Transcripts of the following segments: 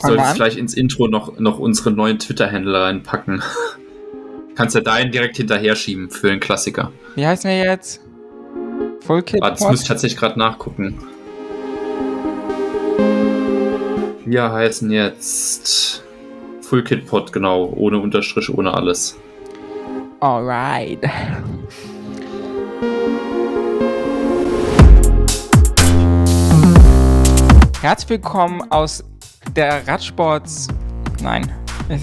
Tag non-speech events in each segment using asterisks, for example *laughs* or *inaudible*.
solltest vielleicht ins Intro noch, noch unsere neuen Twitter-Handle reinpacken. *laughs* Kannst ja deinen direkt hinterher schieben für den Klassiker. Wie heißt der jetzt? Full Kit ah, Das muss ich tatsächlich gerade nachgucken. Wir heißen jetzt Full Kit Pod, genau. Ohne Unterstrich, ohne alles. Alright. Herzlich willkommen aus der Radsports. Nein, ich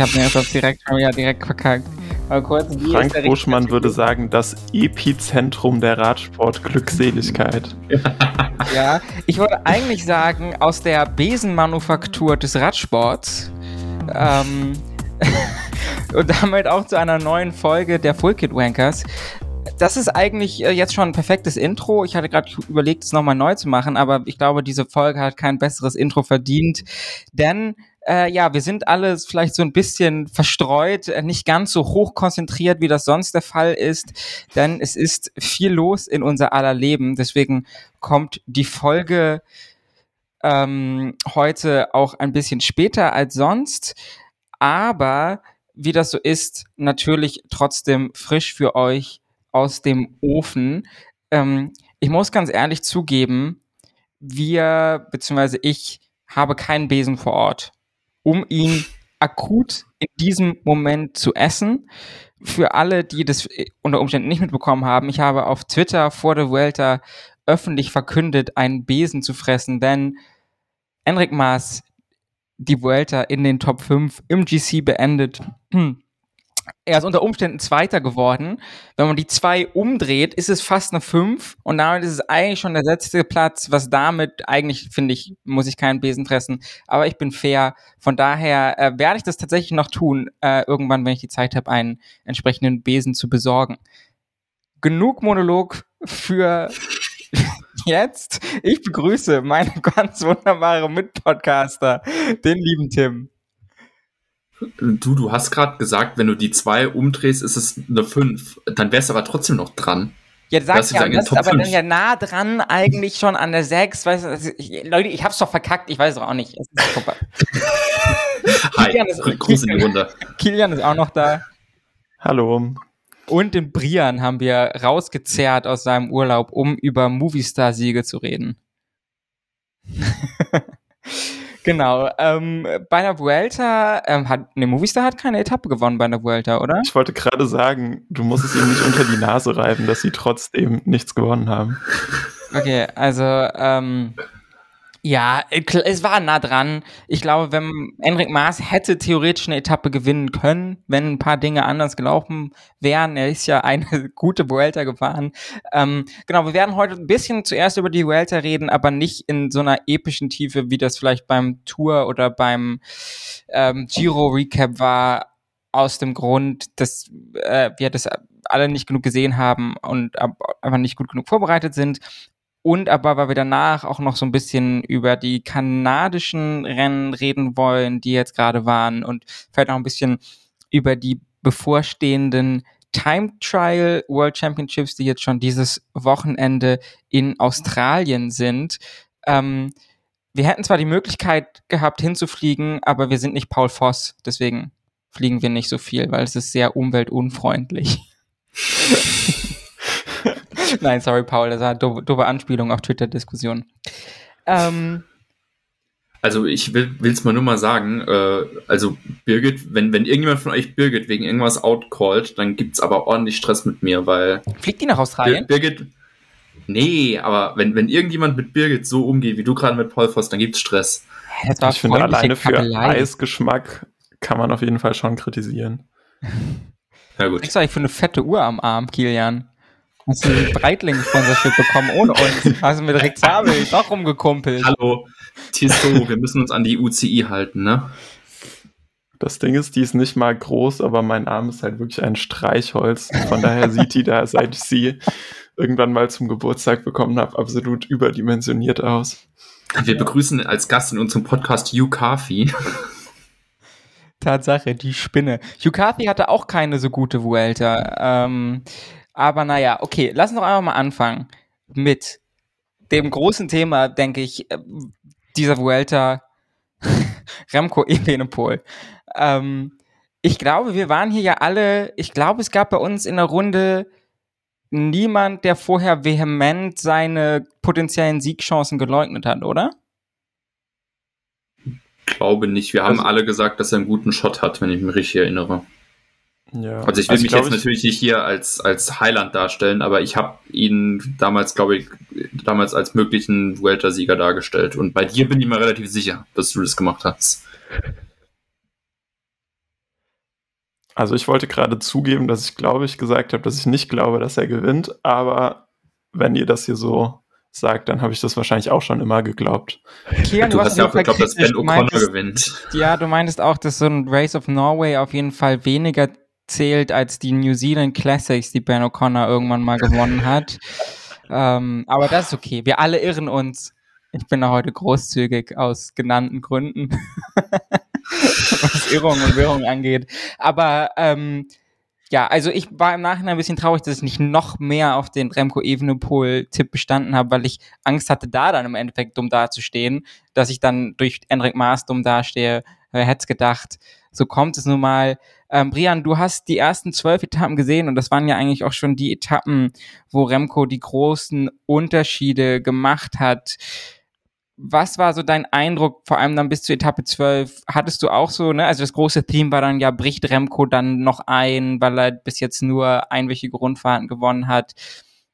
habe mir jetzt direkt wieder direkt verkackt. Aber kurz, Frank Buschmann würde sagen, das Epizentrum der Radsport-Glückseligkeit. *laughs* ja, ich würde eigentlich sagen, aus der Besenmanufaktur des Radsports. Ähm, *laughs* und damit auch zu einer neuen Folge der Full Kit Wankers das ist eigentlich äh, jetzt schon ein perfektes Intro. Ich hatte gerade überlegt, es nochmal neu zu machen, aber ich glaube, diese Folge hat kein besseres Intro verdient. Denn äh, ja, wir sind alle vielleicht so ein bisschen verstreut, äh, nicht ganz so hoch konzentriert, wie das sonst der Fall ist, denn es ist viel los in unser aller Leben. Deswegen kommt die Folge ähm, heute auch ein bisschen später als sonst. Aber wie das so ist, natürlich trotzdem frisch für euch aus dem Ofen. Ähm, ich muss ganz ehrlich zugeben, wir, beziehungsweise ich, habe keinen Besen vor Ort, um ihn *laughs* akut in diesem Moment zu essen. Für alle, die das unter Umständen nicht mitbekommen haben, ich habe auf Twitter vor der Vuelta öffentlich verkündet, einen Besen zu fressen, denn Enric Maas die Vuelta in den Top 5 im GC beendet. Hm *clears throat* er ist unter Umständen Zweiter geworden. Wenn man die zwei umdreht, ist es fast eine Fünf und damit ist es eigentlich schon der letzte Platz, was damit eigentlich, finde ich, muss ich keinen Besen fressen. Aber ich bin fair. Von daher äh, werde ich das tatsächlich noch tun, äh, irgendwann, wenn ich die Zeit habe, einen entsprechenden Besen zu besorgen. Genug Monolog für *laughs* jetzt. Ich begrüße meinen *laughs* ganz wunderbaren Mitpodcaster, den lieben Tim. Du, du hast gerade gesagt, wenn du die 2 umdrehst, ist es eine 5. Dann wärst du aber trotzdem noch dran. Ja, sag ich ja, das ist aber 5. dann ja nah dran eigentlich schon an der 6. Weißt du, also ich, Leute, ich hab's doch verkackt, ich weiß doch auch nicht. Es ist vorbei. *laughs* Hi, Kilian ist, Gruß in die Runde. Kilian ist auch noch da. Hallo. Und den Brian haben wir rausgezerrt aus seinem Urlaub, um über Movistar-Siege zu reden. *laughs* Genau. Ähm, bei der Vuelta ähm, hat ne Movistar hat keine Etappe gewonnen bei der Vuelta, oder? Ich wollte gerade sagen, du musst es ihnen nicht unter die Nase reiben, dass sie trotzdem nichts gewonnen haben. Okay, also ähm, ja, äh, es war nah dran. Ich glaube, wenn Enric Maas hätte theoretisch eine Etappe gewinnen können, wenn ein paar Dinge anders gelaufen wären. Er ist ja eine *laughs* gute Vuelta gefahren. Ähm, genau, wir werden heute ein bisschen zuerst über die Vuelta reden, aber nicht in so einer epischen Tiefe, wie das vielleicht beim Tour oder beim ähm, Giro Recap war. Aus dem Grund, dass äh, wir das alle nicht genug gesehen haben und einfach nicht gut genug vorbereitet sind. Und aber, weil wir danach auch noch so ein bisschen über die kanadischen Rennen reden wollen, die jetzt gerade waren und vielleicht auch ein bisschen über die bevorstehenden Time Trial World Championships, die jetzt schon dieses Wochenende in Australien sind. Ähm, wir hätten zwar die Möglichkeit gehabt hinzufliegen, aber wir sind nicht Paul Voss, deswegen fliegen wir nicht so viel, weil es ist sehr umweltunfreundlich. *laughs* *laughs* Nein, sorry, Paul, das war eine doofe, doofe Anspielung auf Twitter-Diskussion. Ähm, also ich will es mal nur mal sagen, äh, also Birgit, wenn, wenn irgendjemand von euch Birgit wegen irgendwas outcallt, dann gibt es aber ordentlich Stress mit mir, weil... Fliegt die nach Australien? Bir Birgit... Nee, aber wenn, wenn irgendjemand mit Birgit so umgeht, wie du gerade mit Paul Voss, dann gibt es Stress. ich finde, alleine für Eisgeschmack kann man auf jeden Fall schon kritisieren. Ja gut. Extra, ich für eine fette Uhr am Arm, Kilian. Hast du ein Breitling-Sponsorship bekommen ohne uns? Hast du mit Rick Zabel *laughs* doch rumgekumpelt? Hallo, Tiesto, wir müssen uns an die UCI halten, ne? Das Ding ist, die ist nicht mal groß, aber mein Arm ist halt wirklich ein Streichholz. Von daher sieht die da, seit ich sie irgendwann mal zum Geburtstag bekommen habe, absolut überdimensioniert aus. Wir begrüßen als Gast in unserem Podcast Hugh Carthy. Tatsache, die Spinne. Hugh Carthy hatte auch keine so gute Vuelta. Ähm, aber naja, okay, lass uns doch einfach mal anfangen mit dem großen Thema, denke ich, äh, dieser Vuelta. *laughs* Remco Evenepoel. Ähm, ich glaube, wir waren hier ja alle, ich glaube, es gab bei uns in der Runde niemand, der vorher vehement seine potenziellen Siegchancen geleugnet hat, oder? Glaube nicht. Wir haben also, alle gesagt, dass er einen guten Shot hat, wenn ich mich richtig erinnere. Ja. Also ich will also mich jetzt ich, natürlich nicht hier als, als Highland darstellen, aber ich habe ihn damals, glaube ich, damals als möglichen Welter-Sieger dargestellt. Und bei dir bin ich mir relativ sicher, dass du das gemacht hast. Also ich wollte gerade zugeben, dass ich glaube ich gesagt habe, dass ich nicht glaube, dass er gewinnt, aber wenn ihr das hier so sagt, dann habe ich das wahrscheinlich auch schon immer geglaubt. Kian, du, hast ja auch geglaubt, dass Ben O'Connor gewinnt. Ja, du meintest auch, dass so ein Race of Norway auf jeden Fall weniger zählt als die New Zealand Classics, die Ben O'Connor irgendwann mal gewonnen hat. ähm, aber das ist okay. Wir alle irren uns. Ich bin da heute großzügig aus genannten Gründen. *laughs* was Irrung und Wirrung angeht. Aber ähm, ja, also ich war im Nachhinein ein bisschen traurig, dass ich nicht noch mehr auf den Remco Evenepoel-Tipp bestanden habe, weil ich Angst hatte, da dann im Endeffekt dumm dazustehen, dass ich dann durch Enric Maas dumm dastehe. Wer hätte gedacht? So kommt es nun mal. Ähm, Brian, du hast die ersten zwölf Etappen gesehen und das waren ja eigentlich auch schon die Etappen, wo Remco die großen Unterschiede gemacht hat was war so dein Eindruck, vor allem dann bis zur Etappe 12? Hattest du auch so, ne? Also das große Theme war dann ja, bricht Remco dann noch ein, weil er bis jetzt nur einwöchige Rundfahrten gewonnen hat.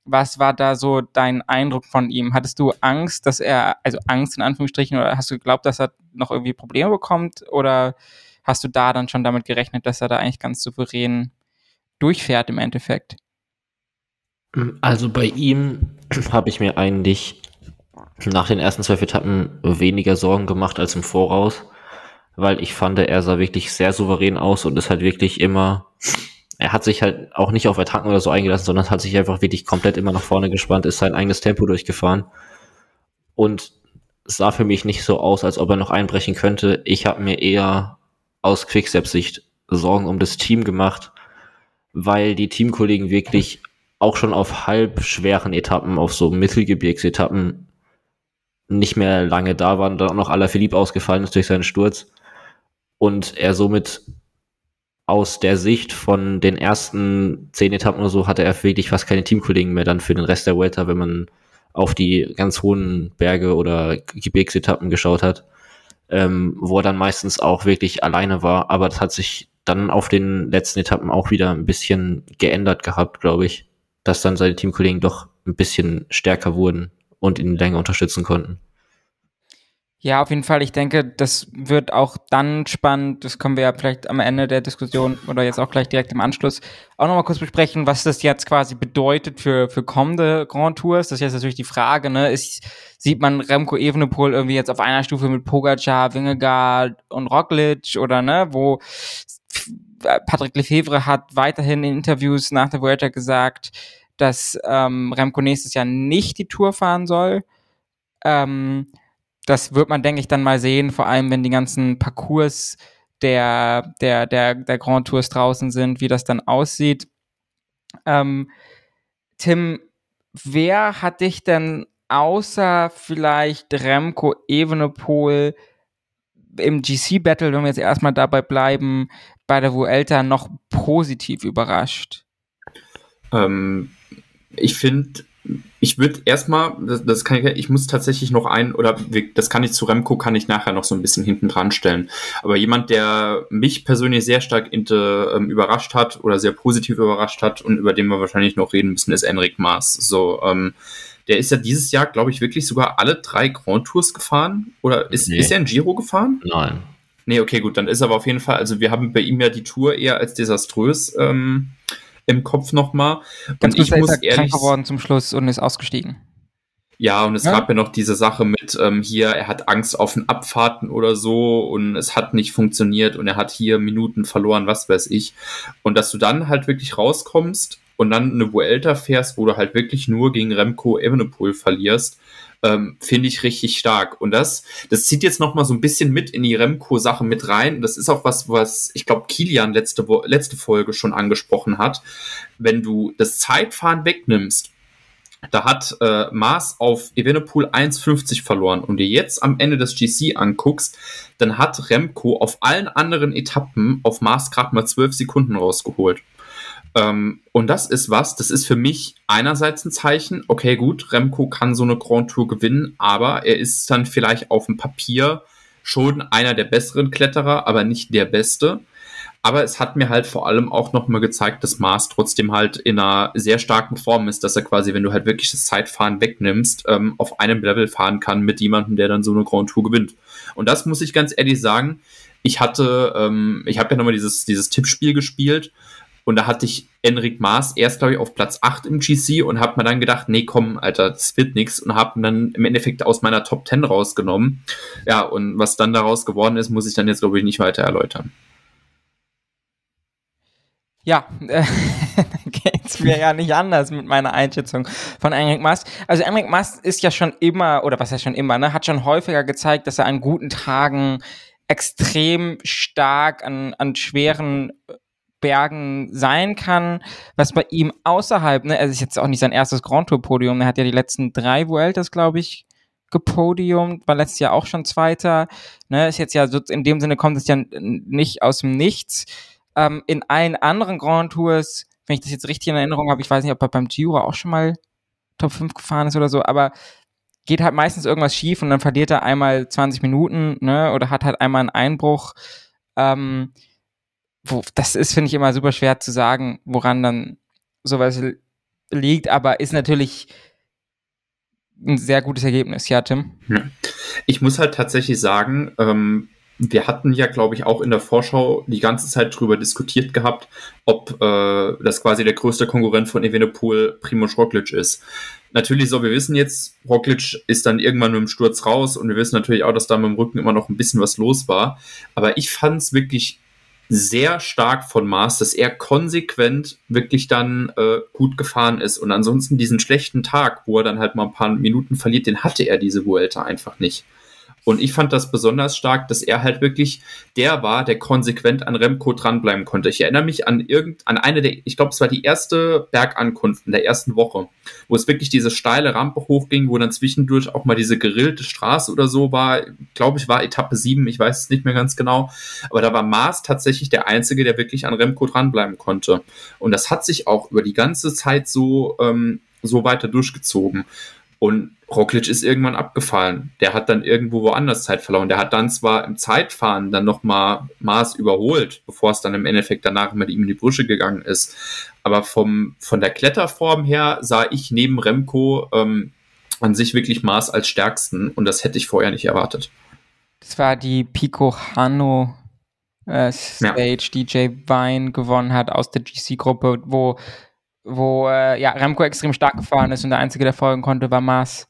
Was war da so dein Eindruck von ihm? Hattest du Angst, dass er, also Angst in Anführungsstrichen, oder hast du geglaubt, dass er noch irgendwie Probleme bekommt? Oder hast du da dann schon damit gerechnet, dass er da eigentlich ganz souverän durchfährt im Endeffekt? Also bei ihm *clears throat* habe ich mir eigentlich nach den ersten zwölf Etappen weniger Sorgen gemacht als im Voraus, weil ich fand, er sah wirklich sehr souverän aus und ist halt wirklich immer, er hat sich halt auch nicht auf Attacken oder so eingelassen, sondern hat sich einfach wirklich komplett immer nach vorne gespannt, ist sein eigenes Tempo durchgefahren und sah für mich nicht so aus, als ob er noch einbrechen könnte. Ich habe mir eher aus Quickstep-Sicht Sorgen um das Team gemacht, weil die Teamkollegen wirklich auch schon auf halb schweren Etappen, auf so Mittelgebirgsetappen nicht mehr lange da war und dann auch noch aller Philipp ausgefallen ist durch seinen Sturz. Und er somit aus der Sicht von den ersten zehn Etappen oder so hatte er wirklich fast keine Teamkollegen mehr dann für den Rest der Welter, wenn man auf die ganz hohen Berge oder Gebirgsetappen geschaut hat, ähm, wo er dann meistens auch wirklich alleine war. Aber das hat sich dann auf den letzten Etappen auch wieder ein bisschen geändert gehabt, glaube ich, dass dann seine Teamkollegen doch ein bisschen stärker wurden und ihn länger unterstützen konnten. Ja, auf jeden Fall. Ich denke, das wird auch dann spannend. Das können wir ja vielleicht am Ende der Diskussion oder jetzt auch gleich direkt im Anschluss auch nochmal kurz besprechen, was das jetzt quasi bedeutet für, für kommende Grand Tours. Das ist jetzt natürlich die Frage, ne? Ist, sieht man Remco Evenepoel irgendwie jetzt auf einer Stufe mit Pogacar, Wingegaard und Roglic oder ne, wo Patrick Lefevre hat weiterhin in Interviews nach der Vuelta gesagt, dass ähm, Remco nächstes Jahr nicht die Tour fahren soll. Ähm, das wird man, denke ich, dann mal sehen, vor allem wenn die ganzen Parcours der, der, der, der Grand Tours draußen sind, wie das dann aussieht. Ähm, Tim, wer hat dich denn außer vielleicht Remco Evenepoel im GC-Battle, wenn wir jetzt erstmal dabei bleiben, bei der Vuelta noch positiv überrascht? Ähm, ich finde, ich würde erstmal, das, das, kann ich, ich muss tatsächlich noch ein, oder das kann ich zu Remco, kann ich nachher noch so ein bisschen hinten dran stellen. Aber jemand, der mich persönlich sehr stark ähm, überrascht hat oder sehr positiv überrascht hat und über den wir wahrscheinlich noch reden müssen, ist Enric Maas. So, ähm, der ist ja dieses Jahr, glaube ich, wirklich sogar alle drei Grand Tours gefahren. Oder ist, nee. ist er in Giro gefahren? Nein. Nee, okay, gut, dann ist aber auf jeden Fall, also wir haben bei ihm ja die Tour eher als desaströs ähm, im Kopf nochmal. Ganz und ich muss ehrlich krank geworden zum Schluss und ist ausgestiegen. Ja, und es ja. gab ja noch diese Sache mit ähm, hier, er hat Angst auf den Abfahrten oder so und es hat nicht funktioniert und er hat hier Minuten verloren, was weiß ich. Und dass du dann halt wirklich rauskommst und dann eine Vuelta fährst, wo du halt wirklich nur gegen Remco Evenepoel verlierst ähm, finde ich richtig stark. Und das, das zieht jetzt noch mal so ein bisschen mit in die Remco-Sache mit rein. Das ist auch was, was ich glaube, Kilian letzte, letzte Folge schon angesprochen hat. Wenn du das Zeitfahren wegnimmst, Da hat äh, Mars auf Evenepoel 1,50 verloren. Und dir jetzt am Ende des GC anguckst, dann hat Remco auf allen anderen Etappen auf Mars gerade mal 12 Sekunden rausgeholt. Ähm, und das ist was, das ist für mich einerseits ein Zeichen, okay, gut, Remco kann so eine Grand Tour gewinnen, aber er ist dann vielleicht auf dem Papier schon einer der besseren Kletterer, aber nicht der beste. Aber es hat mir halt vor allem auch nochmal gezeigt, dass Mars trotzdem halt in einer sehr starken Form ist, dass er quasi, wenn du halt wirklich das Zeitfahren wegnimmst, ähm, auf einem Level fahren kann mit jemandem, der dann so eine Grand Tour gewinnt. Und das muss ich ganz ehrlich sagen. Ich hatte, ähm, ich habe ja nochmal dieses, dieses Tippspiel gespielt und da hatte ich Enric Maas erst, glaube ich, auf Platz 8 im GC und habe mir dann gedacht, nee, komm, Alter, das wird nix und habe dann im Endeffekt aus meiner Top 10 rausgenommen. Ja, und was dann daraus geworden ist, muss ich dann jetzt, glaube ich, nicht weiter erläutern. Ja, äh, *laughs* geht's mir ja nicht anders mit meiner Einschätzung von Enric Mas. Also Enric Mas ist ja schon immer, oder was ja schon immer, ne, hat schon häufiger gezeigt, dass er an guten Tagen extrem stark an, an schweren Bergen sein kann, was bei ihm außerhalb, ne, es ist jetzt auch nicht sein erstes Grand Tour Podium, er hat ja die letzten drei Vueltas, glaube ich, gepodiumt, war letztes Jahr auch schon Zweiter, ne, ist jetzt ja so, in dem Sinne kommt es ja nicht aus dem Nichts. Ähm, in allen anderen Grand Tours, wenn ich das jetzt richtig in Erinnerung habe, ich weiß nicht, ob er beim Giro auch schon mal Top 5 gefahren ist oder so, aber geht halt meistens irgendwas schief und dann verliert er einmal 20 Minuten, ne, oder hat halt einmal einen Einbruch. Ähm, wo, das ist, finde ich, immer super schwer zu sagen, woran dann sowas liegt, aber ist natürlich ein sehr gutes Ergebnis, ja, Tim. Ich muss halt tatsächlich sagen, ähm, wir hatten ja, glaube ich, auch in der Vorschau die ganze Zeit drüber diskutiert gehabt, ob äh, das quasi der größte Konkurrent von Evenepoel Primoz Roglic ist. Natürlich so, wir wissen jetzt, Roglic ist dann irgendwann mit dem Sturz raus und wir wissen natürlich auch, dass da mit dem Rücken immer noch ein bisschen was los war. Aber ich fand es wirklich sehr stark von Mars, dass er konsequent wirklich dann äh, gut gefahren ist. Und ansonsten diesen schlechten Tag, wo er dann halt mal ein paar Minuten verliert, den hatte er diese Vuelta einfach nicht. Und ich fand das besonders stark, dass er halt wirklich der war, der konsequent an Remco dranbleiben konnte. Ich erinnere mich an irgend, an eine der, ich glaube, es war die erste Bergankunft in der ersten Woche, wo es wirklich diese steile Rampe hochging, wo dann zwischendurch auch mal diese gerillte Straße oder so war. Glaube ich, war Etappe 7, ich weiß es nicht mehr ganz genau. Aber da war Mars tatsächlich der Einzige, der wirklich an Remco dranbleiben konnte. Und das hat sich auch über die ganze Zeit so, ähm, so weiter durchgezogen. Und Roglic ist irgendwann abgefallen. Der hat dann irgendwo woanders Zeit verloren. Der hat dann zwar im Zeitfahren dann nochmal Maß überholt, bevor es dann im Endeffekt danach mit ihm in die Brüche gegangen ist. Aber vom, von der Kletterform her sah ich neben Remco ähm, an sich wirklich Maß als stärksten und das hätte ich vorher nicht erwartet. Das war die Pico Hano äh, Stage, ja. die Jay Vine gewonnen hat aus der GC-Gruppe, wo wo äh, ja, Remco extrem stark gefahren ist und der einzige, der folgen konnte, war Mars.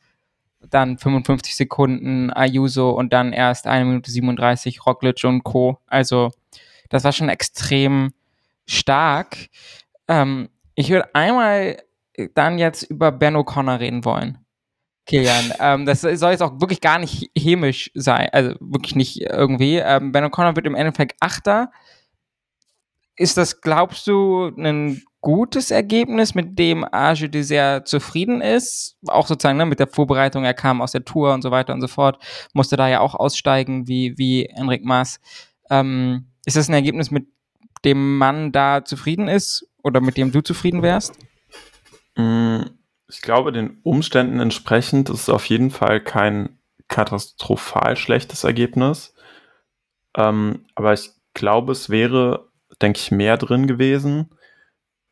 Dann 55 Sekunden Ayuso und dann erst 1 Minute 37 Roglic und Co. Also das war schon extrem stark. Ähm, ich würde einmal dann jetzt über Ben O'Connor reden wollen. Kilian, *laughs* ähm, das soll jetzt auch wirklich gar nicht hämisch sein, also wirklich nicht irgendwie. Ähm, ben O'Connor wird im Endeffekt Achter. Ist das, glaubst du, ein gutes Ergebnis, mit dem Agede sehr zufrieden ist. Auch sozusagen ne, mit der Vorbereitung, er kam aus der Tour und so weiter und so fort, musste da ja auch aussteigen, wie, wie Enric Maas. Ähm, ist das ein Ergebnis, mit dem Mann da zufrieden ist oder mit dem du zufrieden wärst? Mm, ich glaube, den Umständen entsprechend ist es auf jeden Fall kein katastrophal schlechtes Ergebnis. Ähm, aber ich glaube, es wäre, denke ich, mehr drin gewesen.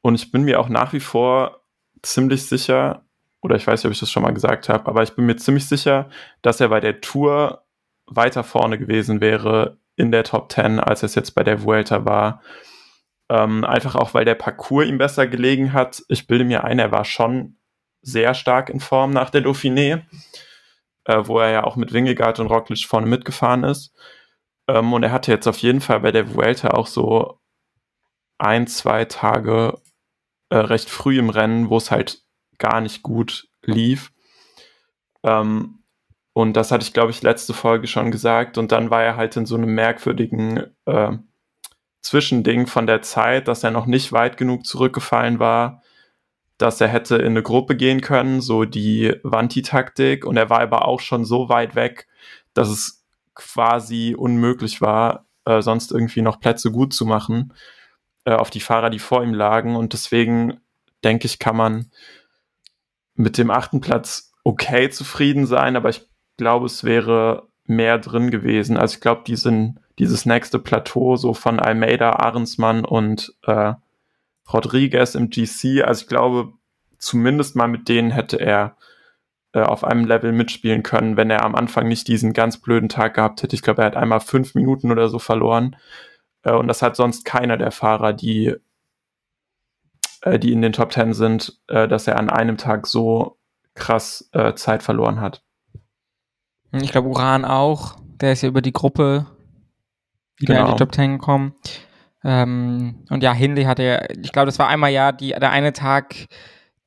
Und ich bin mir auch nach wie vor ziemlich sicher, oder ich weiß nicht, ob ich das schon mal gesagt habe, aber ich bin mir ziemlich sicher, dass er bei der Tour weiter vorne gewesen wäre in der Top 10, als es jetzt bei der Vuelta war. Ähm, einfach auch, weil der Parcours ihm besser gelegen hat. Ich bilde mir ein, er war schon sehr stark in Form nach der Dauphiné, äh, wo er ja auch mit Wingegaard und Roglic vorne mitgefahren ist. Ähm, und er hatte jetzt auf jeden Fall bei der Vuelta auch so ein, zwei Tage äh, recht früh im Rennen, wo es halt gar nicht gut lief. Ähm, und das hatte ich, glaube ich, letzte Folge schon gesagt. Und dann war er halt in so einem merkwürdigen äh, Zwischending von der Zeit, dass er noch nicht weit genug zurückgefallen war, dass er hätte in eine Gruppe gehen können, so die Vanti-Taktik. Und er war aber auch schon so weit weg, dass es quasi unmöglich war, äh, sonst irgendwie noch Plätze gut zu machen äh, auf die Fahrer, die vor ihm lagen. Und deswegen denke ich, kann man mit dem achten Platz okay zufrieden sein, aber ich glaube, es wäre mehr drin gewesen. Also ich glaube, die sind dieses nächste Plateau so von Almeida, Ahrensmann und äh, Rodriguez im GC. Also ich glaube, zumindest mal mit denen hätte er äh, auf einem Level mitspielen können, wenn er am Anfang nicht diesen ganz blöden Tag gehabt hätte. Ich glaube, er hat einmal fünf Minuten oder so verloren. Äh, und das hat sonst keiner der Fahrer, die, äh, die in den Top Ten sind, äh, dass er an einem Tag so krass äh, Zeit verloren hat. Ich glaube, Uran auch. Der ist ja über die Gruppe wieder genau. in die Top Ten gekommen. Ähm, und ja, Hindley hatte ja, ich glaube, das war einmal ja die, der eine Tag,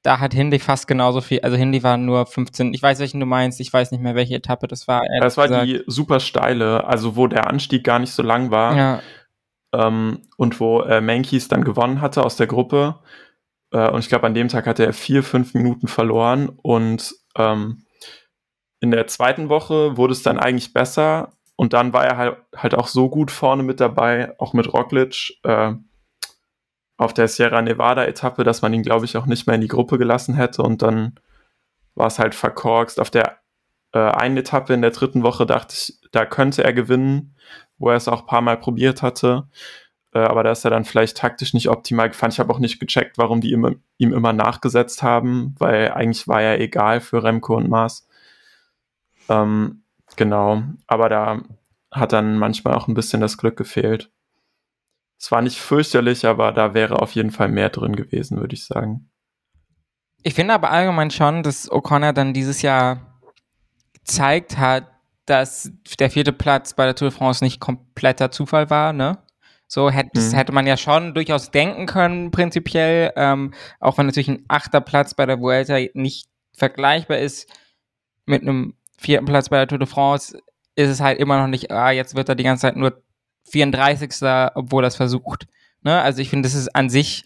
da hat Hindley fast genauso viel, also Hindley war nur 15, ich weiß, welchen du meinst, ich weiß nicht mehr, welche Etappe das war. Das war gesagt. die super steile, also wo der Anstieg gar nicht so lang war. Ja. Ähm, und wo äh, Mankis dann gewonnen hatte aus der Gruppe. Äh, und ich glaube, an dem Tag hatte er vier, fünf Minuten verloren und ähm, in der zweiten Woche wurde es dann eigentlich besser und dann war er halt, halt auch so gut vorne mit dabei, auch mit Roglic äh, auf der Sierra Nevada Etappe, dass man ihn, glaube ich, auch nicht mehr in die Gruppe gelassen hätte und dann war es halt verkorkst. Auf der äh, einen Etappe in der dritten Woche dachte ich, da könnte er gewinnen, wo er es auch ein paar Mal probiert hatte. Äh, aber da ist er dann vielleicht taktisch nicht optimal gefahren. Ich habe auch nicht gecheckt, warum die ihm, ihm immer nachgesetzt haben, weil eigentlich war er egal für Remco und Maas. Ähm, genau, aber da hat dann manchmal auch ein bisschen das Glück gefehlt. Es war nicht fürchterlich, aber da wäre auf jeden Fall mehr drin gewesen, würde ich sagen. Ich finde aber allgemein schon, dass O'Connor dann dieses Jahr gezeigt hat, dass der vierte Platz bei der Tour de France nicht kompletter Zufall war, ne? So hätte, mhm. hätte man ja schon durchaus denken können, prinzipiell, ähm, auch wenn natürlich ein achter Platz bei der Vuelta nicht vergleichbar ist mit einem vierten Platz bei der Tour de France ist es halt immer noch nicht, ah, jetzt wird er die ganze Zeit nur 34. obwohl er es versucht. Ne? Also ich finde, das ist an sich,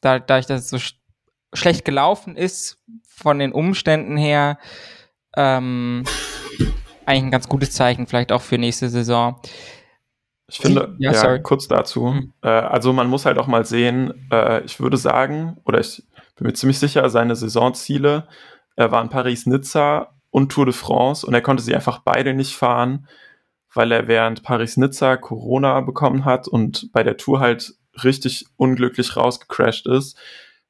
da, dadurch, dass es so sch schlecht gelaufen ist, von den Umständen her, ähm, eigentlich ein ganz gutes Zeichen, vielleicht auch für nächste Saison. Ich finde, ja, ja kurz dazu. Mhm. Äh, also man muss halt auch mal sehen, äh, ich würde sagen, oder ich bin mir ziemlich sicher, seine Saisonziele äh, waren Paris-Nizza und Tour de France und er konnte sie einfach beide nicht fahren, weil er während Paris-Nizza Corona bekommen hat und bei der Tour halt richtig unglücklich rausgecrashed ist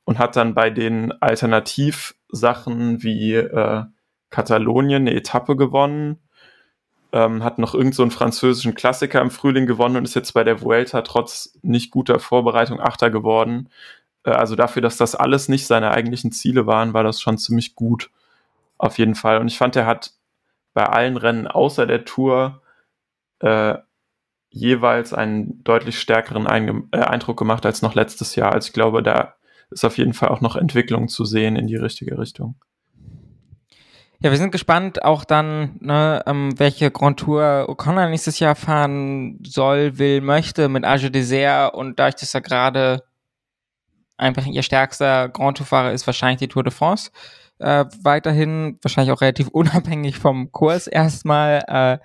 und hat dann bei den Alternativsachen wie äh, Katalonien eine Etappe gewonnen, ähm, hat noch irgendeinen so französischen Klassiker im Frühling gewonnen und ist jetzt bei der Vuelta trotz nicht guter Vorbereitung Achter geworden. Äh, also dafür, dass das alles nicht seine eigentlichen Ziele waren, war das schon ziemlich gut. Auf jeden Fall. Und ich fand, er hat bei allen Rennen außer der Tour äh, jeweils einen deutlich stärkeren Einge äh, Eindruck gemacht als noch letztes Jahr. Also ich glaube, da ist auf jeden Fall auch noch Entwicklung zu sehen in die richtige Richtung. Ja, wir sind gespannt auch dann, ne, ähm, welche Grand Tour O'Connor nächstes Jahr fahren soll, will, möchte mit Age Dessert und dadurch, dass er gerade einfach ihr stärkster Grand Tour-Fahrer ist, wahrscheinlich die Tour de France äh, weiterhin, wahrscheinlich auch relativ *laughs* unabhängig vom Kurs erstmal. Äh,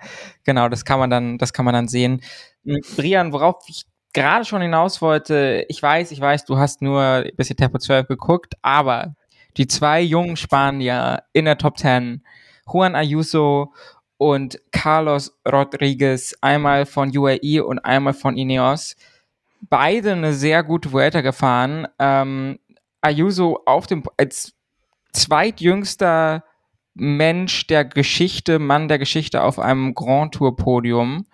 genau, das kann man dann, das kann man dann sehen. Hm, Brian, worauf ich gerade schon hinaus wollte, ich weiß, ich weiß, du hast nur bis Etappe 12 geguckt, aber die zwei jungen Spanier in der Top 10, Juan Ayuso und Carlos Rodriguez, einmal von UAE und einmal von Ineos, beide eine sehr gute Vuelta gefahren. Ähm, Ayuso auf dem, als zweitjüngster Mensch der Geschichte, Mann der Geschichte auf einem Grand Tour Podium.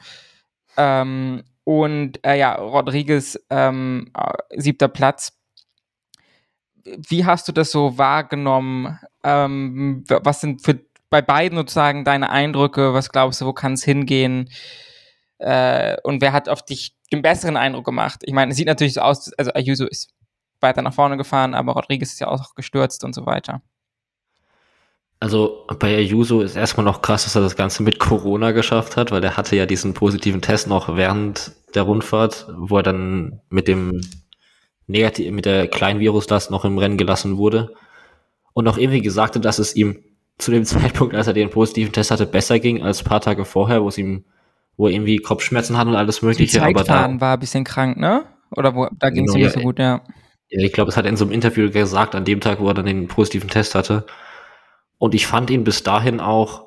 Ähm, und äh, ja, Rodriguez ähm, siebter Platz. Wie hast du das so wahrgenommen? Ähm, was sind für bei beiden sozusagen deine Eindrücke? Was glaubst du, wo kann es hingehen? Äh, und wer hat auf dich den besseren Eindruck gemacht? Ich meine, es sieht natürlich so aus, also Ayuso ist weiter nach vorne gefahren, aber Rodriguez ist ja auch gestürzt und so weiter. Also bei Ayuso ist erstmal noch krass, dass er das Ganze mit Corona geschafft hat, weil er hatte ja diesen positiven Test noch während der Rundfahrt, wo er dann mit dem negativ mit der kleinen Viruslast noch im Rennen gelassen wurde und auch irgendwie gesagt hat, dass es ihm zu dem *laughs* Zeitpunkt, als er den positiven Test hatte, besser ging als paar Tage vorher, wo es ihm, wo er irgendwie Kopfschmerzen hat und alles mögliche. Die aber da war ein bisschen krank, ne? Oder wo, da ging es genau, ihm nicht so gut, ja. Ja, ich glaube, es hat er in so einem Interview gesagt, an dem Tag, wo er dann den positiven Test hatte. Und ich fand ihn bis dahin auch,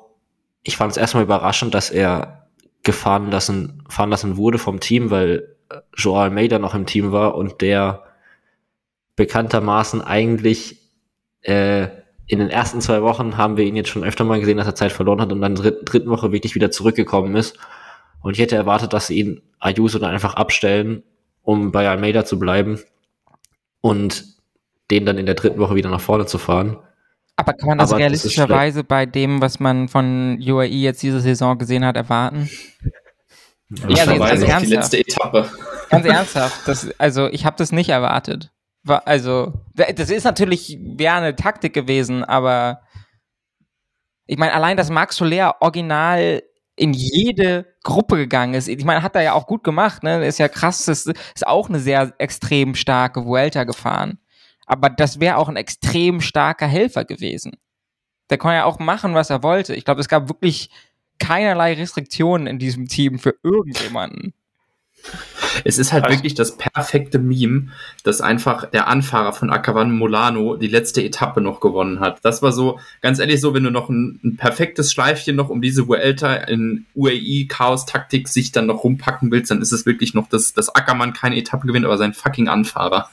ich fand es erstmal überraschend, dass er gefahren lassen, fahren lassen wurde vom Team, weil Joao Almeida noch im Team war und der bekanntermaßen eigentlich äh, in den ersten zwei Wochen haben wir ihn jetzt schon öfter mal gesehen, dass er Zeit verloren hat und dann in der dritten Woche wirklich wieder zurückgekommen ist. Und ich hätte erwartet, dass sie ihn Ayuso dann einfach abstellen, um bei Almeida zu bleiben und den dann in der dritten Woche wieder nach vorne zu fahren. Aber kann man das Aber realistischerweise das bei dem, was man von UAE jetzt diese Saison gesehen hat, erwarten? Ja, also ganz ernsthaft. die letzte Etappe. Ganz ernsthaft. Das, also ich habe das nicht erwartet. Also, das ist natürlich, wäre eine Taktik gewesen, aber ich meine, allein, dass Max Soler original in jede Gruppe gegangen ist. Ich meine, hat er ja auch gut gemacht, ne? Ist ja krass, das ist auch eine sehr extrem starke Vuelta gefahren. Aber das wäre auch ein extrem starker Helfer gewesen. Der konnte ja auch machen, was er wollte. Ich glaube, es gab wirklich keinerlei Restriktionen in diesem Team für irgendjemanden. Es ist halt also, wirklich das perfekte Meme, dass einfach der Anfahrer von Akavan Molano die letzte Etappe noch gewonnen hat. Das war so, ganz ehrlich, so, wenn du noch ein, ein perfektes Schleifchen noch um diese Vuelta in UAE Chaos-Taktik sich dann noch rumpacken willst, dann ist es wirklich noch, dass, dass Ackermann keine Etappe gewinnt, aber sein fucking Anfahrer.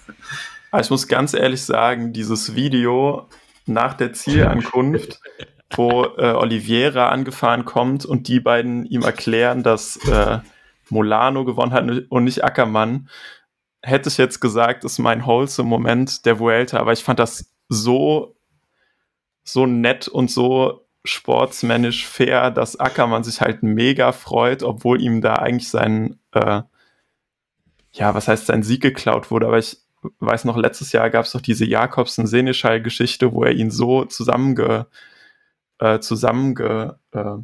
Ich muss ganz ehrlich sagen, dieses Video nach der Zielankunft, *laughs* wo äh, Oliveira angefahren kommt und die beiden ihm erklären, dass äh, Molano gewonnen hat und nicht Ackermann, hätte ich jetzt gesagt, ist mein wholesome Moment der Vuelta, aber ich fand das so, so nett und so sportsmännisch fair, dass Ackermann sich halt mega freut, obwohl ihm da eigentlich sein, äh, ja, was heißt sein Sieg geklaut wurde, aber ich weiß noch, letztes Jahr gab es doch diese Jakobsen-Seneschall-Geschichte, wo er ihn so zusammenge, äh, zusammenge, äh,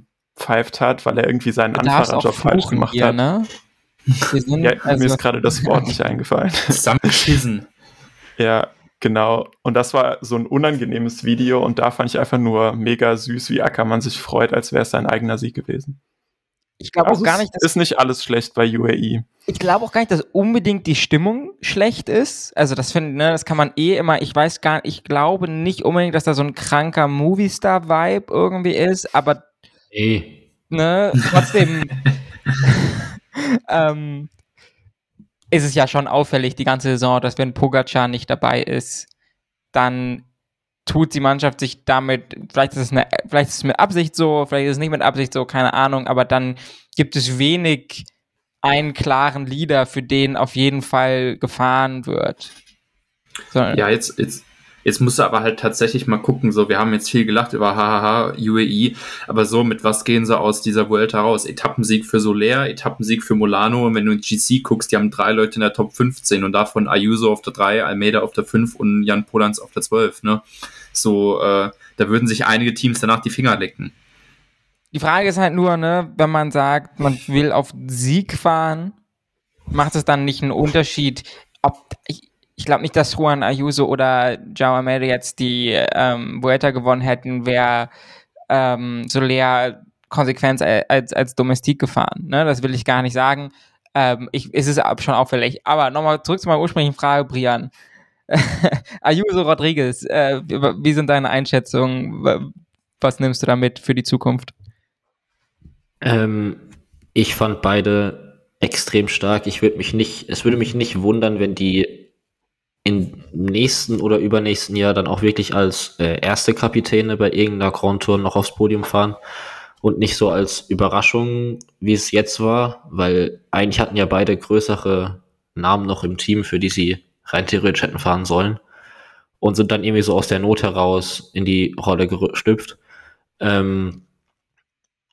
hat, weil er irgendwie seinen Anfahrerjob falsch gemacht hier, hat. Ne? *laughs* Sind, ja, also, mir ist gerade das Wort nicht eingefallen. *laughs* Zusammengeschissen. ja, genau. Und das war so ein unangenehmes Video und da fand ich einfach nur mega süß, wie Ackermann sich freut, als wäre es sein eigener Sieg gewesen. Ich glaube also auch gar nicht, dass. Ist nicht alles schlecht bei UAE. Ich glaube auch gar nicht, dass unbedingt die Stimmung schlecht ist. Also, das finde, ne, das kann man eh immer, ich weiß gar nicht, ich glaube nicht unbedingt, dass da so ein kranker Movie-Star-Vibe irgendwie ist, aber Nee. Ne, trotzdem *laughs* ähm, ist es ja schon auffällig die ganze Saison, dass wenn Pogacar nicht dabei ist, dann tut die Mannschaft sich damit, vielleicht ist es eine, vielleicht ist es mit Absicht so, vielleicht ist es nicht mit Absicht so, keine Ahnung, aber dann gibt es wenig einen klaren Leader, für den auf jeden Fall gefahren wird. So. Ja, jetzt, jetzt, Jetzt musst du aber halt tatsächlich mal gucken, so, wir haben jetzt viel gelacht über hahaha, UAE, aber so, mit was gehen sie aus dieser Vuelta raus? Etappensieg für Soler, Etappensieg für Molano, und wenn du in GC guckst, die haben drei Leute in der Top 15 und davon Ayuso auf der 3, Almeida auf der 5 und Jan Polans auf der 12, ne? So, äh, da würden sich einige Teams danach die Finger lecken. Die Frage ist halt nur, ne, wenn man sagt, man will auf Sieg fahren, macht es dann nicht einen Unterschied, ob, ich, ich glaube nicht, dass Juan Ayuso oder Jao Almeida jetzt die ähm, Vuelta gewonnen hätten, wäre ähm, Soler konsequent als, als Domestik gefahren. Ne? Das will ich gar nicht sagen. Ähm, ich, es ist schon auffällig. Aber nochmal zurück zu meiner ursprünglichen Frage, Brian. *laughs* Ayuso Rodriguez, äh, wie sind deine Einschätzungen? Was nimmst du damit für die Zukunft? Ähm, ich fand beide extrem stark. Ich würde mich nicht, es würde mich nicht wundern, wenn die im nächsten oder übernächsten Jahr dann auch wirklich als äh, erste Kapitäne bei irgendeiner Grand Tour noch aufs Podium fahren und nicht so als Überraschung, wie es jetzt war, weil eigentlich hatten ja beide größere Namen noch im Team, für die sie rein theoretisch hätten fahren sollen und sind dann irgendwie so aus der Not heraus in die Rolle gestüpft. Ähm,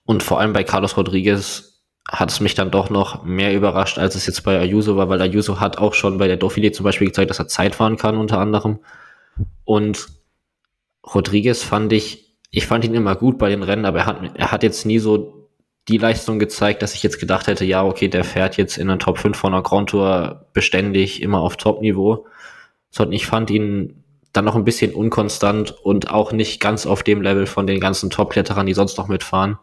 und vor allem bei Carlos Rodriguez hat es mich dann doch noch mehr überrascht, als es jetzt bei Ayuso war, weil Ayuso hat auch schon bei der Dauphiné zum Beispiel gezeigt, dass er Zeit fahren kann, unter anderem. Und Rodriguez fand ich, ich fand ihn immer gut bei den Rennen, aber er hat, er hat jetzt nie so die Leistung gezeigt, dass ich jetzt gedacht hätte, ja, okay, der fährt jetzt in der Top 5 von der Grand Tour beständig immer auf Top-Niveau. Sondern ich fand ihn dann noch ein bisschen unkonstant und auch nicht ganz auf dem Level von den ganzen Top-Kletterern, die sonst noch mitfahren.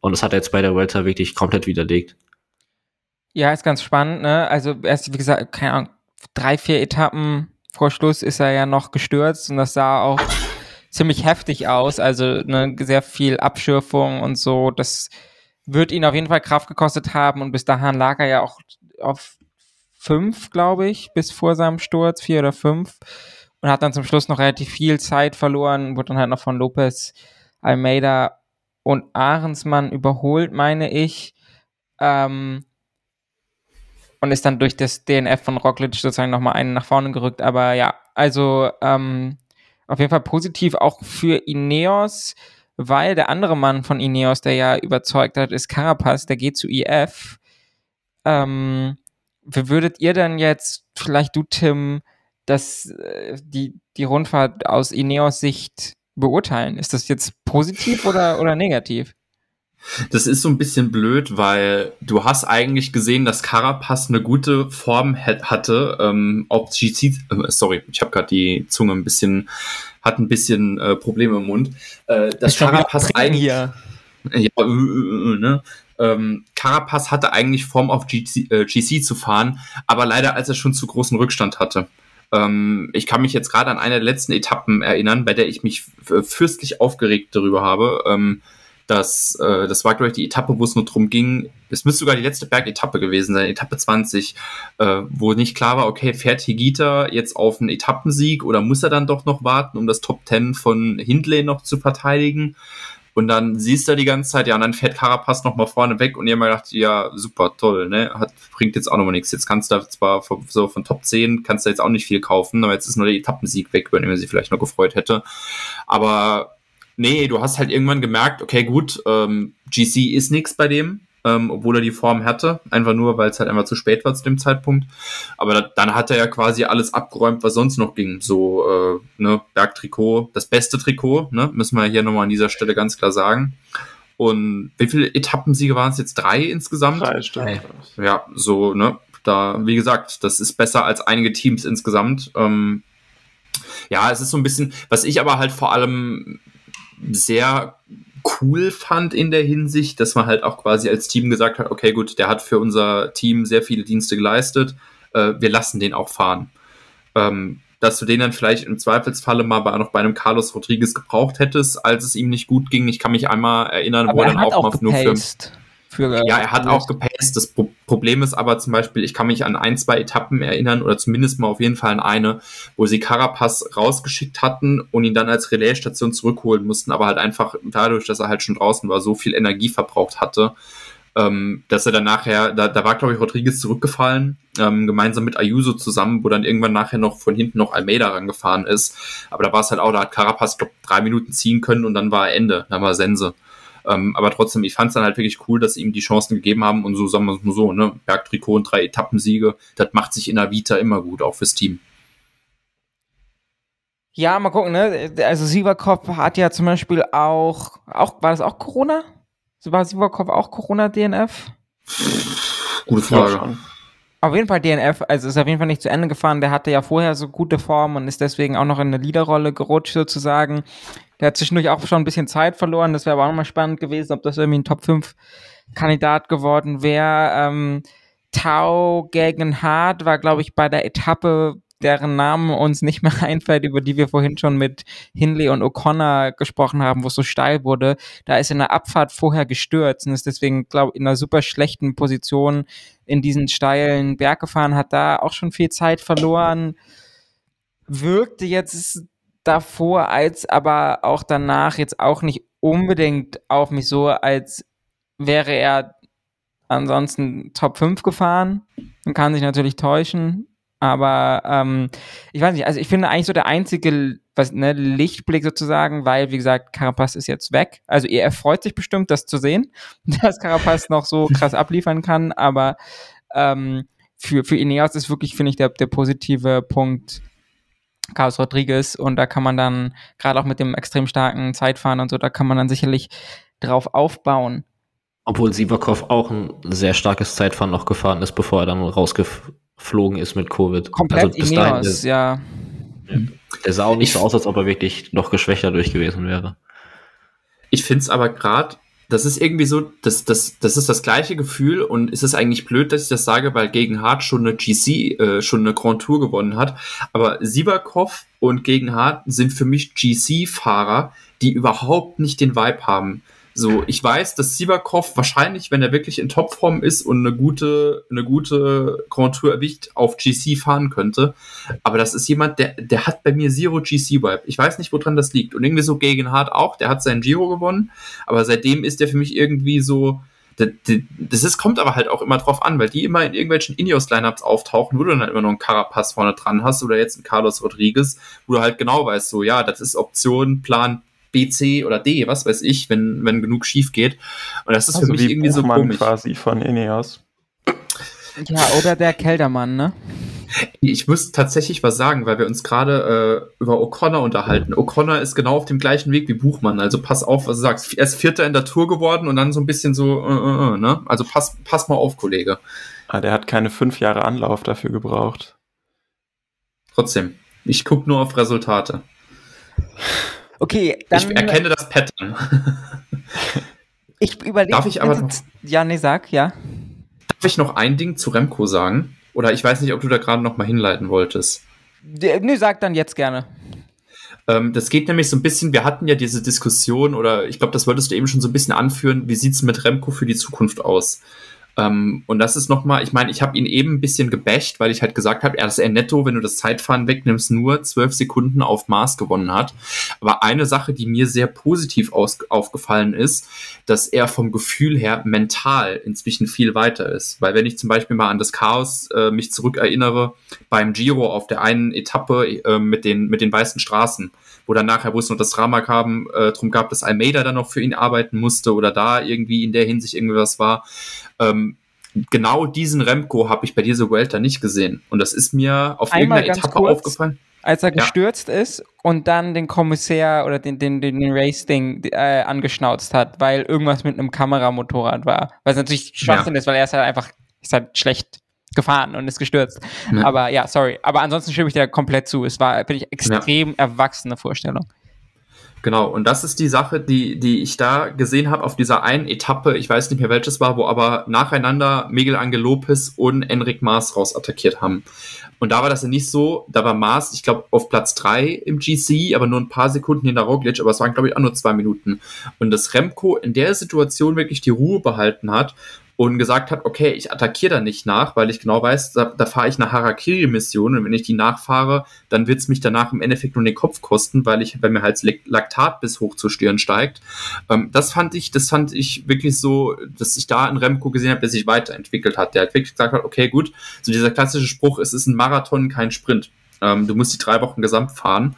Und das hat er jetzt bei der Welter wirklich komplett widerlegt. Ja, ist ganz spannend, ne? Also erst, wie gesagt, keine Ahnung, drei, vier Etappen vor Schluss ist er ja noch gestürzt und das sah auch ziemlich heftig aus. Also ne, sehr viel Abschürfung und so. Das wird ihn auf jeden Fall Kraft gekostet haben und bis dahin lag er ja auch auf fünf, glaube ich, bis vor seinem Sturz, vier oder fünf und hat dann zum Schluss noch relativ viel Zeit verloren, wurde dann halt noch von Lopez, Almeida und Ahrensmann überholt, meine ich. Ähm, und ist dann durch das DNF von Roglic sozusagen nochmal einen nach vorne gerückt. Aber ja, also ähm, auf jeden Fall positiv auch für Ineos, weil der andere Mann von Ineos, der ja überzeugt hat, ist Carapaz, der geht zu IF. Ähm, wie würdet ihr denn jetzt, vielleicht du Tim, das, äh, die, die Rundfahrt aus Ineos Sicht beurteilen? Ist das jetzt positiv oder, oder negativ? Das ist so ein bisschen blöd, weil du hast eigentlich gesehen, dass Carapaz eine gute Form hatte. Ähm, ob GC, äh, sorry, ich habe gerade die Zunge ein bisschen, hat ein bisschen äh, Probleme im Mund. Äh, dass Carapaz eigentlich, ja, äh, äh, äh, ne? Ähm, Carapaz hatte eigentlich Form auf GC, GC zu fahren, aber leider als er schon zu großen Rückstand hatte. Ähm, ich kann mich jetzt gerade an eine der letzten Etappen erinnern, bei der ich mich fürstlich aufgeregt darüber habe. Ähm, das, äh, das war, glaube ich, die Etappe, wo es nur drum ging, es müsste sogar die letzte Bergetappe gewesen sein, Etappe 20, äh, wo nicht klar war, okay, fährt Higita jetzt auf einen Etappensieg oder muss er dann doch noch warten, um das Top 10 von Hindley noch zu verteidigen? Und dann siehst du die ganze Zeit, ja, und dann fährt Carapaz noch mal vorne weg und ihr mal gedacht, ja, super, toll, ne, hat, bringt jetzt auch noch mal nichts. Jetzt kannst du da zwar von, so von Top 10 kannst du jetzt auch nicht viel kaufen, aber jetzt ist nur der Etappensieg weg, über den man sich vielleicht noch gefreut hätte. Aber Nee, du hast halt irgendwann gemerkt, okay, gut, ähm, GC ist nichts bei dem, ähm, obwohl er die Form hatte, einfach nur, weil es halt einfach zu spät war zu dem Zeitpunkt. Aber da, dann hat er ja quasi alles abgeräumt, was sonst noch ging. So, äh, ne, Bergtrikot, das beste Trikot, ne, müssen wir hier nochmal an dieser Stelle ganz klar sagen. Und wie viele Etappensiege waren es jetzt? Drei insgesamt? Drei Stück. Ja, so, ne, da, wie gesagt, das ist besser als einige Teams insgesamt. Ähm, ja, es ist so ein bisschen, was ich aber halt vor allem sehr cool fand in der Hinsicht, dass man halt auch quasi als Team gesagt hat, okay, gut, der hat für unser Team sehr viele Dienste geleistet, äh, wir lassen den auch fahren. Ähm, dass du den dann vielleicht im Zweifelsfalle mal bei, noch bei einem Carlos Rodriguez gebraucht hättest, als es ihm nicht gut ging. Ich kann mich einmal erinnern, Aber wo er dann auch, auch mal nur für für, ja, er hat auch gepaced. Das Pro Problem ist aber zum Beispiel, ich kann mich an ein, zwei Etappen erinnern oder zumindest mal auf jeden Fall an eine, wo sie Carapaz rausgeschickt hatten und ihn dann als Relaisstation zurückholen mussten, aber halt einfach dadurch, dass er halt schon draußen war, so viel Energie verbraucht hatte, ähm, dass er dann nachher, da, da war glaube ich Rodriguez zurückgefallen, ähm, gemeinsam mit Ayuso zusammen, wo dann irgendwann nachher noch von hinten noch Almeida rangefahren ist. Aber da war es halt auch, da hat Carapaz, glaube drei Minuten ziehen können und dann war Ende, dann war Sense. Ähm, aber trotzdem, ich fand es dann halt wirklich cool, dass sie ihm die Chancen gegeben haben und so sagen wir es mal so, ne, Bergtrikot und drei Etappensiege, das macht sich in der Vita immer gut, auch fürs Team. Ja, mal gucken, ne? Also Sivakov hat ja zum Beispiel auch, auch, war das auch Corona? War Sivakov auch Corona-DNF? Gute Frage. Auf jeden Fall DNF, also ist auf jeden Fall nicht zu Ende gefahren. Der hatte ja vorher so gute Form und ist deswegen auch noch in eine Leaderrolle gerutscht sozusagen. Der hat zwischendurch auch schon ein bisschen Zeit verloren. Das wäre aber auch nochmal spannend gewesen, ob das irgendwie ein Top 5 Kandidat geworden wäre. Ähm, Tau gegen Hart war, glaube ich, bei der Etappe, deren Namen uns nicht mehr *laughs* einfällt, über die wir vorhin schon mit Hindley und O'Connor gesprochen haben, wo es so steil wurde. Da ist in der Abfahrt vorher gestürzt und ist deswegen, glaube ich, in einer super schlechten Position in diesen steilen Berg gefahren, hat da auch schon viel Zeit verloren. Wirkte jetzt davor als aber auch danach jetzt auch nicht unbedingt auf mich so, als wäre er ansonsten Top 5 gefahren. Man kann sich natürlich täuschen, aber ähm, ich weiß nicht, also ich finde eigentlich so der einzige was, ne, Lichtblick sozusagen, weil, wie gesagt, Carapaz ist jetzt weg. Also er freut sich bestimmt, das zu sehen, *laughs* dass Carapaz noch so krass abliefern kann, aber ähm, für, für Ineos ist wirklich, finde ich, der, der positive Punkt, Carlos Rodriguez und da kann man dann, gerade auch mit dem extrem starken Zeitfahren und so, da kann man dann sicherlich drauf aufbauen. Obwohl Sivakov auch ein sehr starkes Zeitfahren noch gefahren ist, bevor er dann rausgeflogen ist mit Covid. Komplett also bis Ineos, dahin, ja. Der sah auch nicht so aus, als ob er wirklich noch geschwächter durch gewesen wäre. Ich finde es aber gerade, das ist irgendwie so, das, das, das ist das gleiche Gefühl und ist es eigentlich blöd, dass ich das sage, weil gegen Hart schon eine GC, äh, schon eine Grand Tour gewonnen hat. Aber Sivakov und gegen Hart sind für mich GC-Fahrer, die überhaupt nicht den Vibe haben. So, ich weiß, dass Sivakov wahrscheinlich, wenn er wirklich in Topform ist und eine gute, eine gute Grand Tour erwischt, auf GC fahren könnte. Aber das ist jemand, der, der hat bei mir Zero GC-Vibe. Ich weiß nicht, woran das liegt. Und irgendwie so gegen Hart auch, der hat seinen Giro gewonnen, aber seitdem ist der für mich irgendwie so, das ist, kommt aber halt auch immer drauf an, weil die immer in irgendwelchen Ineos-Lineups auftauchen, wo du dann halt immer noch einen Carapaz vorne dran hast oder jetzt einen Carlos Rodriguez, wo du halt genau weißt, so, ja, das ist Option, Plan B, C oder D, was weiß ich, wenn, wenn genug schief geht. Und das ist also für mich irgendwie Buchmann so komisch. quasi von Ineos. Ja, oder der Keldermann, ne? Ich muss tatsächlich was sagen, weil wir uns gerade äh, über O'Connor unterhalten. O'Connor ist genau auf dem gleichen Weg wie Buchmann. Also pass auf, was du sagst. Er ist Vierter in der Tour geworden und dann so ein bisschen so, äh, äh, äh ne? Also pass, pass mal auf, Kollege. Ah, der hat keine fünf Jahre Anlauf dafür gebraucht. Trotzdem, ich gucke nur auf Resultate. Okay, dann. Ich erkenne das Pattern. *laughs* ich überlege. Darf ich aber. Noch, ja, nee, sag, ja. Darf ich noch ein Ding zu Remco sagen? Oder ich weiß nicht, ob du da gerade noch mal hinleiten wolltest. Nee, sag dann jetzt gerne. Ähm, das geht nämlich so ein bisschen, wir hatten ja diese Diskussion, oder ich glaube, das wolltest du eben schon so ein bisschen anführen, wie sieht es mit Remco für die Zukunft aus? Ähm, und das ist nochmal, ich meine, ich habe ihn eben ein bisschen gebächt, weil ich halt gesagt habe, dass er netto, wenn du das Zeitfahren wegnimmst, nur zwölf Sekunden auf Mars gewonnen hat. Aber eine Sache, die mir sehr positiv aufgefallen ist, dass er vom Gefühl her mental inzwischen viel weiter ist. Weil wenn ich zum Beispiel mal an das Chaos äh, mich zurückerinnere beim Giro auf der einen Etappe äh, mit, den, mit den weißen Straßen, wo dann nachher, wo es noch das Drama kam, äh, drum gab, dass Almeida dann noch für ihn arbeiten musste oder da irgendwie in der Hinsicht irgendwas war. Ähm, genau diesen Remco habe ich bei dieser Vuelta nicht gesehen. Und das ist mir auf Einmal irgendeiner Etappe kurz, aufgefallen. Als er ja. gestürzt ist und dann den Kommissär oder den, den, den Race-Ding äh, angeschnauzt hat, weil irgendwas mit einem Kameramotorrad war. Was natürlich Schwachsinn ja. ist, weil er ist halt einfach ist halt schlecht gefahren und ist gestürzt. Ja. Aber ja, sorry. Aber ansonsten stimme ich dir komplett zu. Es war, finde ich, extrem erwachsene Vorstellung. Genau, und das ist die Sache, die, die ich da gesehen habe auf dieser einen Etappe, ich weiß nicht mehr welches war, wo aber nacheinander Miguel Angel Lopez und Enric Maas rausattackiert haben. Und da war das ja nicht so, da war Maas, ich glaube, auf Platz drei im GC, aber nur ein paar Sekunden hinter Roglic, aber es waren, glaube ich, auch nur zwei Minuten. Und dass Remco in der Situation wirklich die Ruhe behalten hat und gesagt hat, okay, ich attackiere da nicht nach, weil ich genau weiß, da, da fahre ich eine Harakiri-Mission und wenn ich die nachfahre, dann wird es mich danach im Endeffekt nur den Kopf kosten, weil ich, weil mir halt Laktat bis hoch zur Stirn steigt. Ähm, das fand ich, das fand ich wirklich so, dass ich da in Remco gesehen habe, der sich weiterentwickelt hat, der halt wirklich gesagt hat, okay, gut, so dieser klassische Spruch, es ist ein Marathon, kein Sprint. Ähm, du musst die drei Wochen gesamt fahren.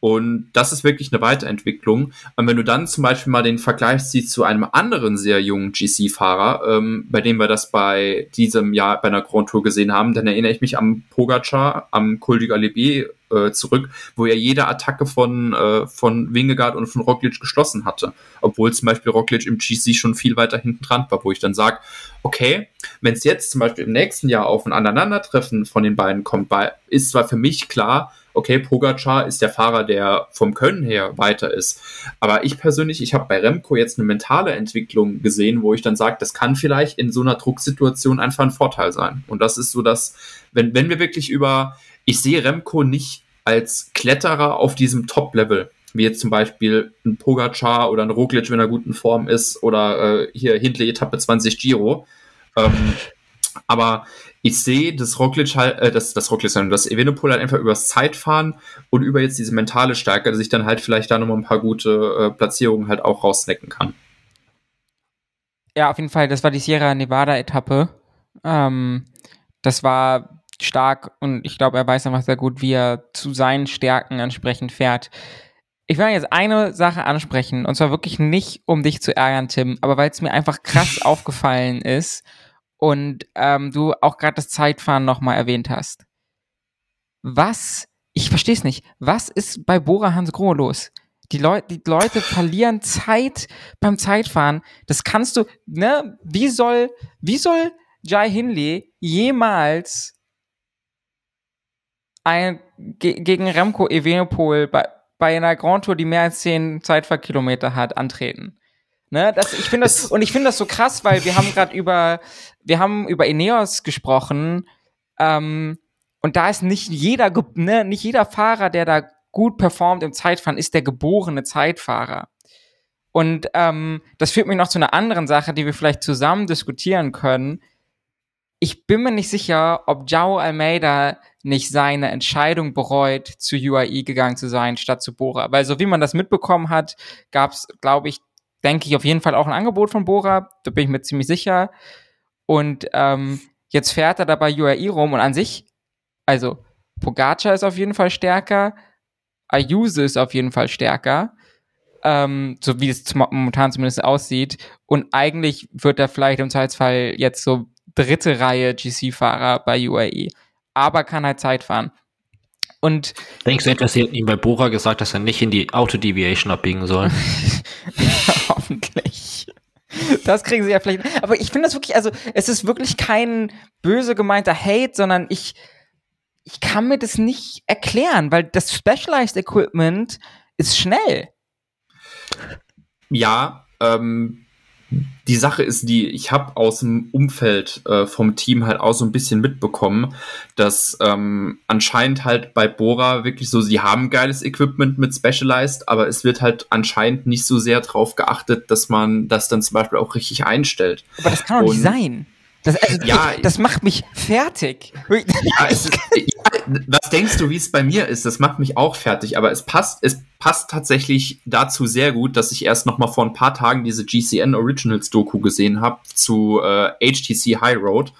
Und das ist wirklich eine Weiterentwicklung. Und wenn du dann zum Beispiel mal den Vergleich siehst zu einem anderen sehr jungen GC-Fahrer, ähm, bei dem wir das bei diesem Jahr bei einer Grand Tour gesehen haben, dann erinnere ich mich am Pogacar, am Col du Galibier äh, zurück, wo er jede Attacke von, äh, von Wingegaard und von Roglic geschlossen hatte. Obwohl zum Beispiel Roglic im GC schon viel weiter hinten dran war, wo ich dann sage, okay, wenn es jetzt zum Beispiel im nächsten Jahr auf ein Aneinandertreffen von den beiden kommt, ist zwar für mich klar, okay, Pogacar ist der Fahrer, der vom Können her weiter ist. Aber ich persönlich, ich habe bei Remco jetzt eine mentale Entwicklung gesehen, wo ich dann sage, das kann vielleicht in so einer Drucksituation einfach ein Vorteil sein. Und das ist so, dass, wenn, wenn wir wirklich über, ich sehe Remco nicht als Kletterer auf diesem Top-Level wie jetzt zum Beispiel ein Pogacar oder ein Roglic, wenn er gut in Form ist, oder äh, hier Hindley Etappe 20 Giro. Ähm, aber ich sehe das Roglic halt, äh, das, das Roglic, das Evenepoel halt einfach übers Zeitfahren und über jetzt diese mentale Stärke, dass ich dann halt vielleicht da nochmal ein paar gute äh, Platzierungen halt auch raussnacken kann. Ja, auf jeden Fall, das war die Sierra Nevada-Etappe. Ähm, das war stark und ich glaube, er weiß einfach sehr gut, wie er zu seinen Stärken entsprechend fährt. Ich will jetzt eine Sache ansprechen und zwar wirklich nicht, um dich zu ärgern, Tim, aber weil es mir einfach krass *laughs* aufgefallen ist und ähm, du auch gerade das Zeitfahren nochmal erwähnt hast. Was, ich verstehe es nicht, was ist bei Bora Hans Grohe los? Die, Leu die Leute verlieren Zeit beim Zeitfahren. Das kannst du, ne? Wie soll, wie soll Jai Hindley jemals ein, ge gegen Remco Evenepoel bei, bei einer Grand Tour, die mehr als 10 Zeitfahrkilometer hat, antreten? Ne, das, ich finde das, und ich finde das so krass, weil wir haben gerade über, wir haben über Ineos gesprochen, ähm, und da ist nicht jeder, ne, nicht jeder Fahrer, der da gut performt im Zeitfahren, ist der geborene Zeitfahrer. Und ähm, das führt mich noch zu einer anderen Sache, die wir vielleicht zusammen diskutieren können. Ich bin mir nicht sicher, ob Jao Almeida nicht seine Entscheidung bereut, zu UAE gegangen zu sein, statt zu Bora. Weil so wie man das mitbekommen hat, gab es, glaube ich, denke ich, auf jeden Fall auch ein Angebot von Bora. Da bin ich mir ziemlich sicher. Und ähm, jetzt fährt er da bei UAE rum und an sich, also Pogacar ist auf jeden Fall stärker, Ayuso ist auf jeden Fall stärker, ähm, so wie es momentan zumindest aussieht. Und eigentlich wird er vielleicht im Zweifelsfall jetzt so dritte Reihe GC-Fahrer bei UAE, aber kann halt Zeit fahren. Und Denkst du etwas, sie hätten ihm bei Bora gesagt, dass er nicht in die Auto-Deviation abbiegen soll? *laughs* Hoffentlich. Das kriegen sie ja vielleicht. Aber ich finde das wirklich, also es ist wirklich kein böse gemeinter Hate, sondern ich, ich kann mir das nicht erklären, weil das Specialized Equipment ist schnell. Ja, ähm, die Sache ist die, ich habe aus dem Umfeld äh, vom Team halt auch so ein bisschen mitbekommen, dass ähm, anscheinend halt bei Bora wirklich so, sie haben geiles Equipment mit Specialized, aber es wird halt anscheinend nicht so sehr drauf geachtet, dass man das dann zum Beispiel auch richtig einstellt. Aber das kann doch nicht sein. Das, also, ja, das macht mich fertig. Ja, ist, was denkst du, wie es bei mir ist? Das macht mich auch fertig, aber es passt, es passt tatsächlich dazu sehr gut, dass ich erst noch mal vor ein paar Tagen diese GCN Originals Doku gesehen habe zu äh, HTC High Road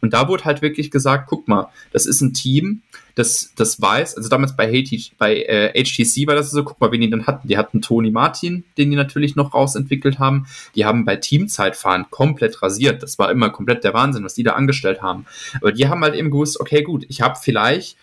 und da wurde halt wirklich gesagt, guck mal, das ist ein Team, das, das weiß, also damals bei, HTC, bei äh, HTC war das so, guck mal, wen die dann hatten. Die hatten Toni Martin, den die natürlich noch rausentwickelt haben. Die haben bei Teamzeitfahren komplett rasiert. Das war immer komplett der Wahnsinn, was die da angestellt haben. Aber die haben halt eben gewusst, okay, gut, ich habe vielleicht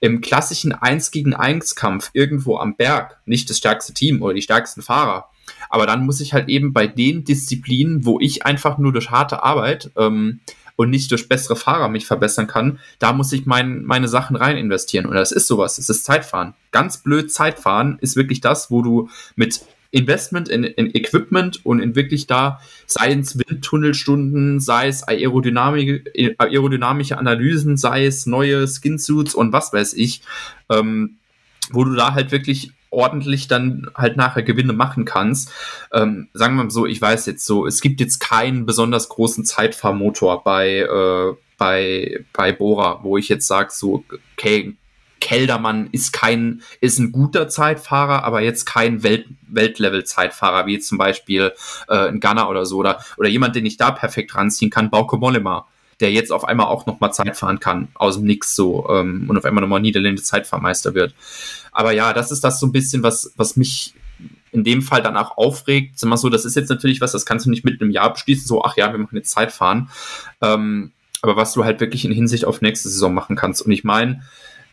im klassischen 1 gegen 1 Kampf irgendwo am Berg nicht das stärkste Team oder die stärksten Fahrer. Aber dann muss ich halt eben bei den Disziplinen, wo ich einfach nur durch harte Arbeit ähm, und nicht durch bessere Fahrer mich verbessern kann, da muss ich mein, meine Sachen rein investieren. Und das ist sowas, das ist Zeitfahren. Ganz blöd Zeitfahren ist wirklich das, wo du mit Investment in, in Equipment und in wirklich da, sei es Windtunnelstunden, sei es aerodynamische, aerodynamische Analysen, sei es neue Skinsuits und was weiß ich, ähm, wo du da halt wirklich ordentlich dann halt nachher Gewinne machen kannst. Ähm, sagen wir mal so, ich weiß jetzt so, es gibt jetzt keinen besonders großen Zeitfahrmotor bei, äh, bei, bei Bora, wo ich jetzt sage, so, okay, Keldermann ist kein, ist ein guter Zeitfahrer, aber jetzt kein Welt, Weltlevel-Zeitfahrer, wie jetzt zum Beispiel äh, ein Gunner oder so, oder, oder jemand, den ich da perfekt ranziehen kann, Bauke Mollema der jetzt auf einmal auch nochmal Zeit fahren kann, aus dem Nix so, ähm, und auf einmal nochmal niederländischer Zeitfahrmeister wird. Aber ja, das ist das so ein bisschen, was, was mich in dem Fall dann auch aufregt. Sag mal so, das ist jetzt natürlich was, das kannst du nicht mit einem Jahr beschließen, so, ach ja, wir machen jetzt Zeitfahren. Ähm, aber was du halt wirklich in Hinsicht auf nächste Saison machen kannst. Und ich meine,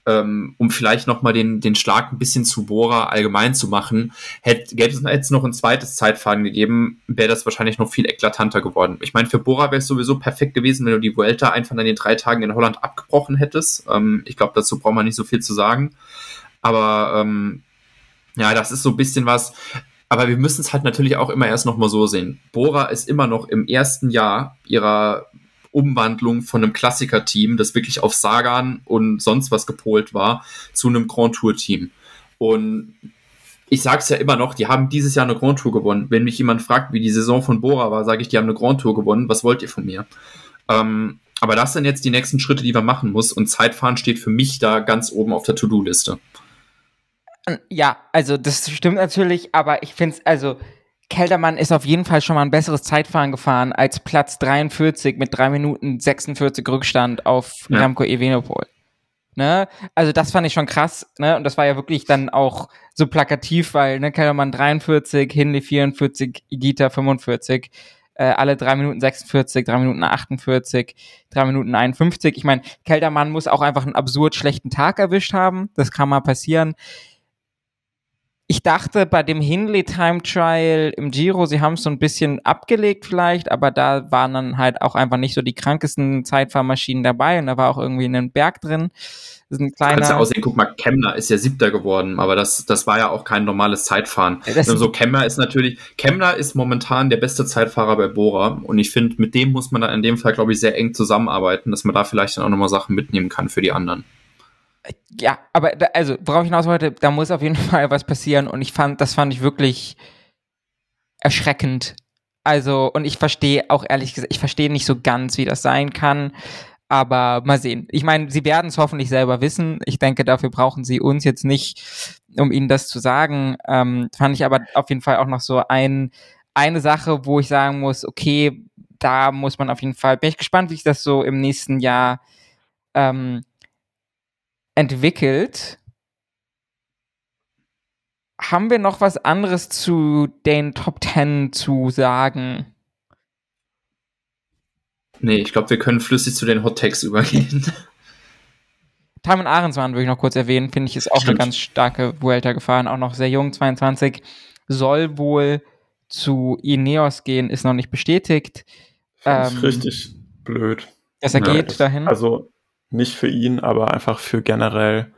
ähm, um vielleicht nochmal den, den Schlag ein bisschen zu Bora allgemein zu machen, hätte, gäbe es jetzt noch ein zweites Zeitfahren gegeben, wäre das wahrscheinlich noch viel eklatanter geworden. Ich meine, für Bora wäre es sowieso perfekt gewesen, wenn du die Vuelta einfach an den drei Tagen in Holland abgebrochen hättest. Ähm, ich glaube, dazu braucht man nicht so viel zu sagen. Aber ähm, ja, das ist so ein bisschen was. Aber wir müssen es halt natürlich auch immer erst nochmal so sehen. Bora ist immer noch im ersten Jahr ihrer Umwandlung von einem Klassiker-Team, das wirklich auf Sagan und sonst was gepolt war, zu einem Grand Tour-Team. Und ich sage es ja immer noch, die haben dieses Jahr eine Grand Tour gewonnen. Wenn mich jemand fragt, wie die Saison von Bora war, sage ich, die haben eine Grand Tour gewonnen. Was wollt ihr von mir? Ähm, aber das sind jetzt die nächsten Schritte, die man machen muss. Und Zeitfahren steht für mich da ganz oben auf der To-Do-Liste. Ja, also das stimmt natürlich, aber ich finde es, also Keldermann ist auf jeden Fall schon mal ein besseres Zeitfahren gefahren als Platz 43 mit 3 Minuten 46 Rückstand auf ja. Remco Evenepoel. Ne? Also das fand ich schon krass, ne? Und das war ja wirklich dann auch so plakativ, weil ne, Keldermann 43, Hinley 44, Igita 45, äh, alle 3 Minuten 46, 3 Minuten 48, 3 Minuten 51. Ich meine, Keldermann muss auch einfach einen absurd schlechten Tag erwischt haben. Das kann mal passieren ich dachte bei dem Hindley Time Trial im Giro, sie haben es so ein bisschen abgelegt vielleicht, aber da waren dann halt auch einfach nicht so die krankesten Zeitfahrmaschinen dabei und da war auch irgendwie ein Berg drin. Das ist ein kleiner. Kannst ja aussehen, guck mal, Kemner ist ja siebter geworden, aber das, das war ja auch kein normales Zeitfahren. Das- so Kemner ist natürlich, Kemner ist momentan der beste Zeitfahrer bei Bora und ich finde, mit dem muss man dann in dem Fall, glaube ich, sehr eng zusammenarbeiten, dass man da vielleicht dann auch nochmal Sachen mitnehmen kann für die anderen. Ja, aber da, also, worauf ich hinaus wollte, da muss auf jeden *laughs* Fall was passieren und ich fand, das fand ich wirklich erschreckend. Also, und ich verstehe auch ehrlich gesagt, ich verstehe nicht so ganz, wie das sein kann. Aber mal sehen. Ich meine, sie werden es hoffentlich selber wissen. Ich denke, dafür brauchen sie uns jetzt nicht, um ihnen das zu sagen. Ähm, fand ich aber auf jeden Fall auch noch so ein, eine Sache, wo ich sagen muss, okay, da muss man auf jeden Fall, bin ich gespannt, wie sich das so im nächsten Jahr ähm, entwickelt. Haben wir noch was anderes zu den Top Ten zu sagen? Nee, ich glaube, wir können flüssig zu den Hot Tags übergehen. *laughs* Timon Ahrensmann würde ich noch kurz erwähnen, finde ich, ist auch eine Stimmt. ganz starke Vuelta gefahren, auch noch sehr jung, 22. Soll wohl zu Ineos gehen, ist noch nicht bestätigt. Finde ich Ähm, richtig blöd. Dass er Ja, geht dahin. Also nicht für ihn, aber einfach für generell